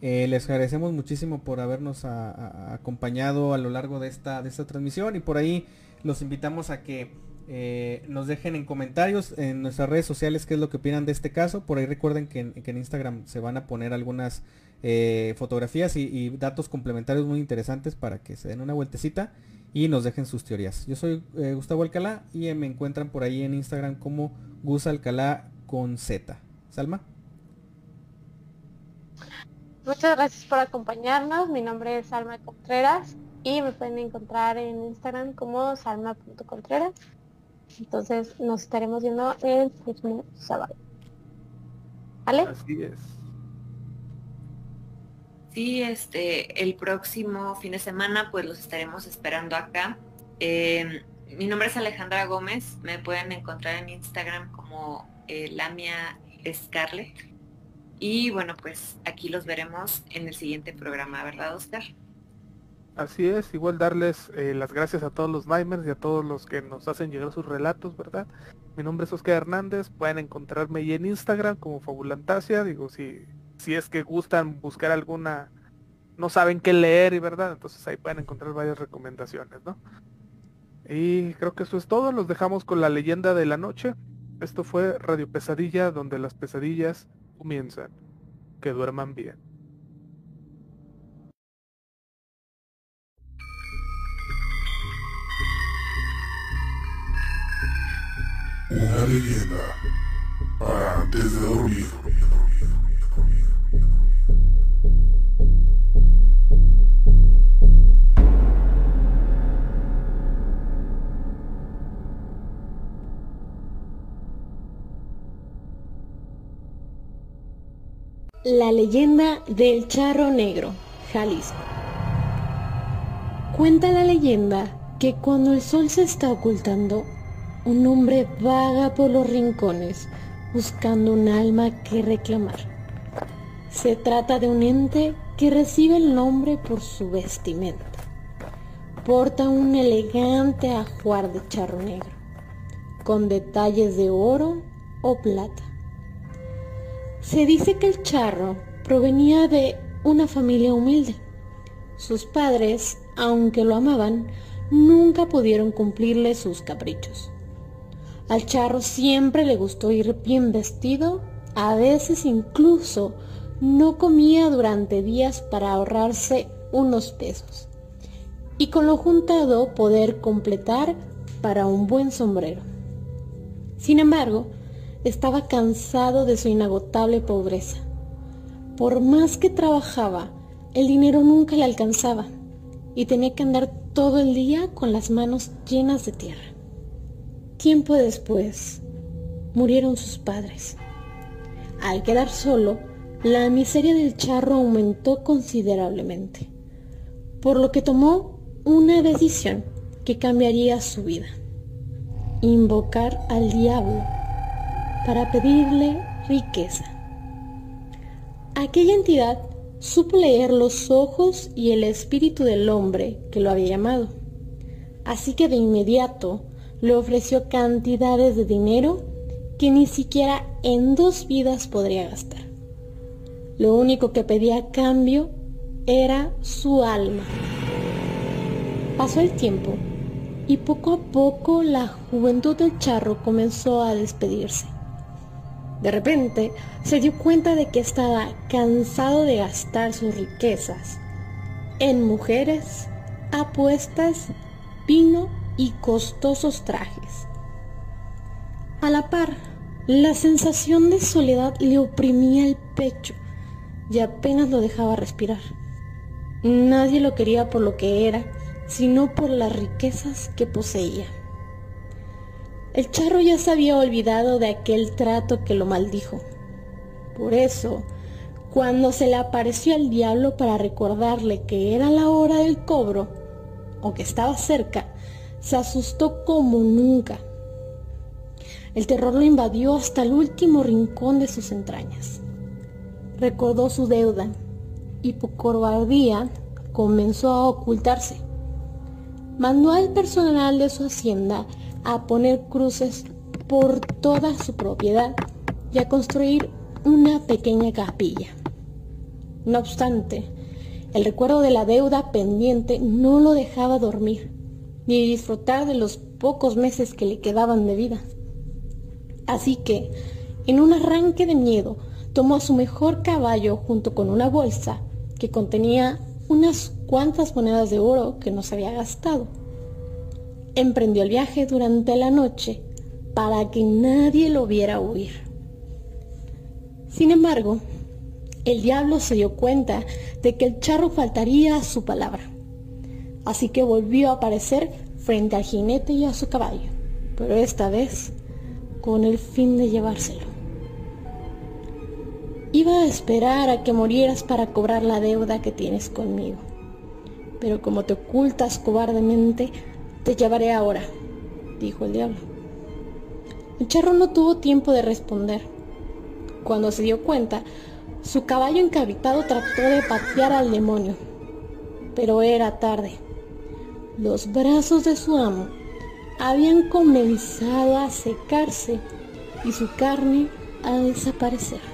Eh, les agradecemos muchísimo por habernos acompañado a lo largo de esta, de esta transmisión y por ahí los invitamos a que nos dejen en comentarios en nuestras redes sociales qué es lo que opinan de este caso. Por ahí recuerden que que en Instagram se van a poner algunas eh, fotografías y, datos complementarios muy interesantes para que se den una vueltecita y nos dejen sus teorías. Yo soy eh, Gustavo Alcalá y me encuentran por ahí en Instagram como Gus Alcalá con Z. Salma. Muchas gracias por acompañarnos. Mi nombre es Salma Contreras y me pueden encontrar en Instagram como salma.contreras. Entonces nos estaremos viendo el próximo sábado. ¿Vale? Así es. Sí, este, el próximo fin de semana pues los estaremos esperando acá. Em, mi nombre es Alejandra Gómez, me pueden encontrar en Instagram como eh, Lamia Scarlett. Y bueno, pues aquí los veremos en el siguiente programa, ¿verdad, Oscar? Así es, igual darles eh, las gracias a todos los Nightmares y a todos los que nos hacen llegar sus relatos, ¿verdad? Mi nombre es Oscar Hernández, pueden encontrarme ahí en Instagram como Fabulantasia, digo, si si es que gustan buscar alguna, no saben qué leer y verdad, entonces ahí pueden encontrar varias recomendaciones, ¿no? Y creo que eso es todo, los dejamos con la leyenda de la noche. Esto fue Radio Pesadilla, donde las pesadillas comienzan. Que duerman bien. Una leyenda para antes de dormir. La leyenda del charro negro, Jalisco. Cuenta la leyenda que cuando el sol se está ocultando, un hombre vaga por los rincones buscando un alma que reclamar. Se trata de un ente que recibe el nombre por su vestimenta. Porta un elegante ajuar de charro negro, con detalles de oro o plata se dice que el charro provenía de una familia humilde. Sus padres, aunque lo amaban, nunca pudieron cumplirle sus caprichos. Al charro siempre le gustó ir bien vestido, a veces incluso no comía durante días para ahorrarse unos pesos y con lo juntado poder completar para un buen sombrero. Sin embargo, estaba cansado de su inagotable pobreza. Por más que trabajaba, el dinero nunca le alcanzaba y tenía que andar todo el día con las manos llenas de tierra. Tiempo después, murieron sus padres. Al quedar solo, la miseria del charro aumentó considerablemente, por lo que tomó una decisión que cambiaría su vida. Invocar al diablo para pedirle riqueza. Aquella entidad supo leer los ojos y el espíritu del hombre que lo había llamado. Así que de inmediato le ofreció cantidades de dinero que ni siquiera en dos vidas podría gastar. Lo único que pedía a cambio era su alma. Pasó el tiempo y poco a poco la juventud del charro comenzó a despedirse. De repente se dio cuenta de que estaba cansado de gastar sus riquezas en mujeres, apuestas, vino y costosos trajes. A la par, la sensación de soledad le oprimía el pecho y apenas lo dejaba respirar. Nadie lo quería por lo que era, sino por las riquezas que poseía. El charro ya se había olvidado de aquel trato que lo maldijo. Por eso, cuando se le apareció el diablo para recordarle que era la hora del cobro, o que estaba cerca, se asustó como nunca. El terror lo invadió hasta el último rincón de sus entrañas. Recordó su deuda y por cobardía comenzó a ocultarse. Mandó al personal de su hacienda a poner cruces por toda su propiedad y a construir una pequeña capilla. No obstante, el recuerdo de la deuda pendiente no lo dejaba dormir, ni disfrutar de los pocos meses que le quedaban de vida. Así que, en un arranque de miedo, tomó a su mejor caballo junto con una bolsa que contenía unas cuantas monedas de oro que no se había gastado emprendió el viaje durante la noche para que nadie lo viera huir. Sin embargo, el diablo se dio cuenta de que el charro faltaría a su palabra, así que volvió a aparecer frente al jinete y a su caballo, pero esta vez con el fin de llevárselo. Iba a esperar a que murieras para cobrar la deuda que tienes conmigo, pero como te ocultas cobardemente, te llevaré ahora, dijo el diablo. El charro no tuvo tiempo de responder. Cuando se dio cuenta, su caballo encabitado trató de patear al demonio, pero era tarde. Los brazos de su amo habían comenzado a secarse y su carne a desaparecer.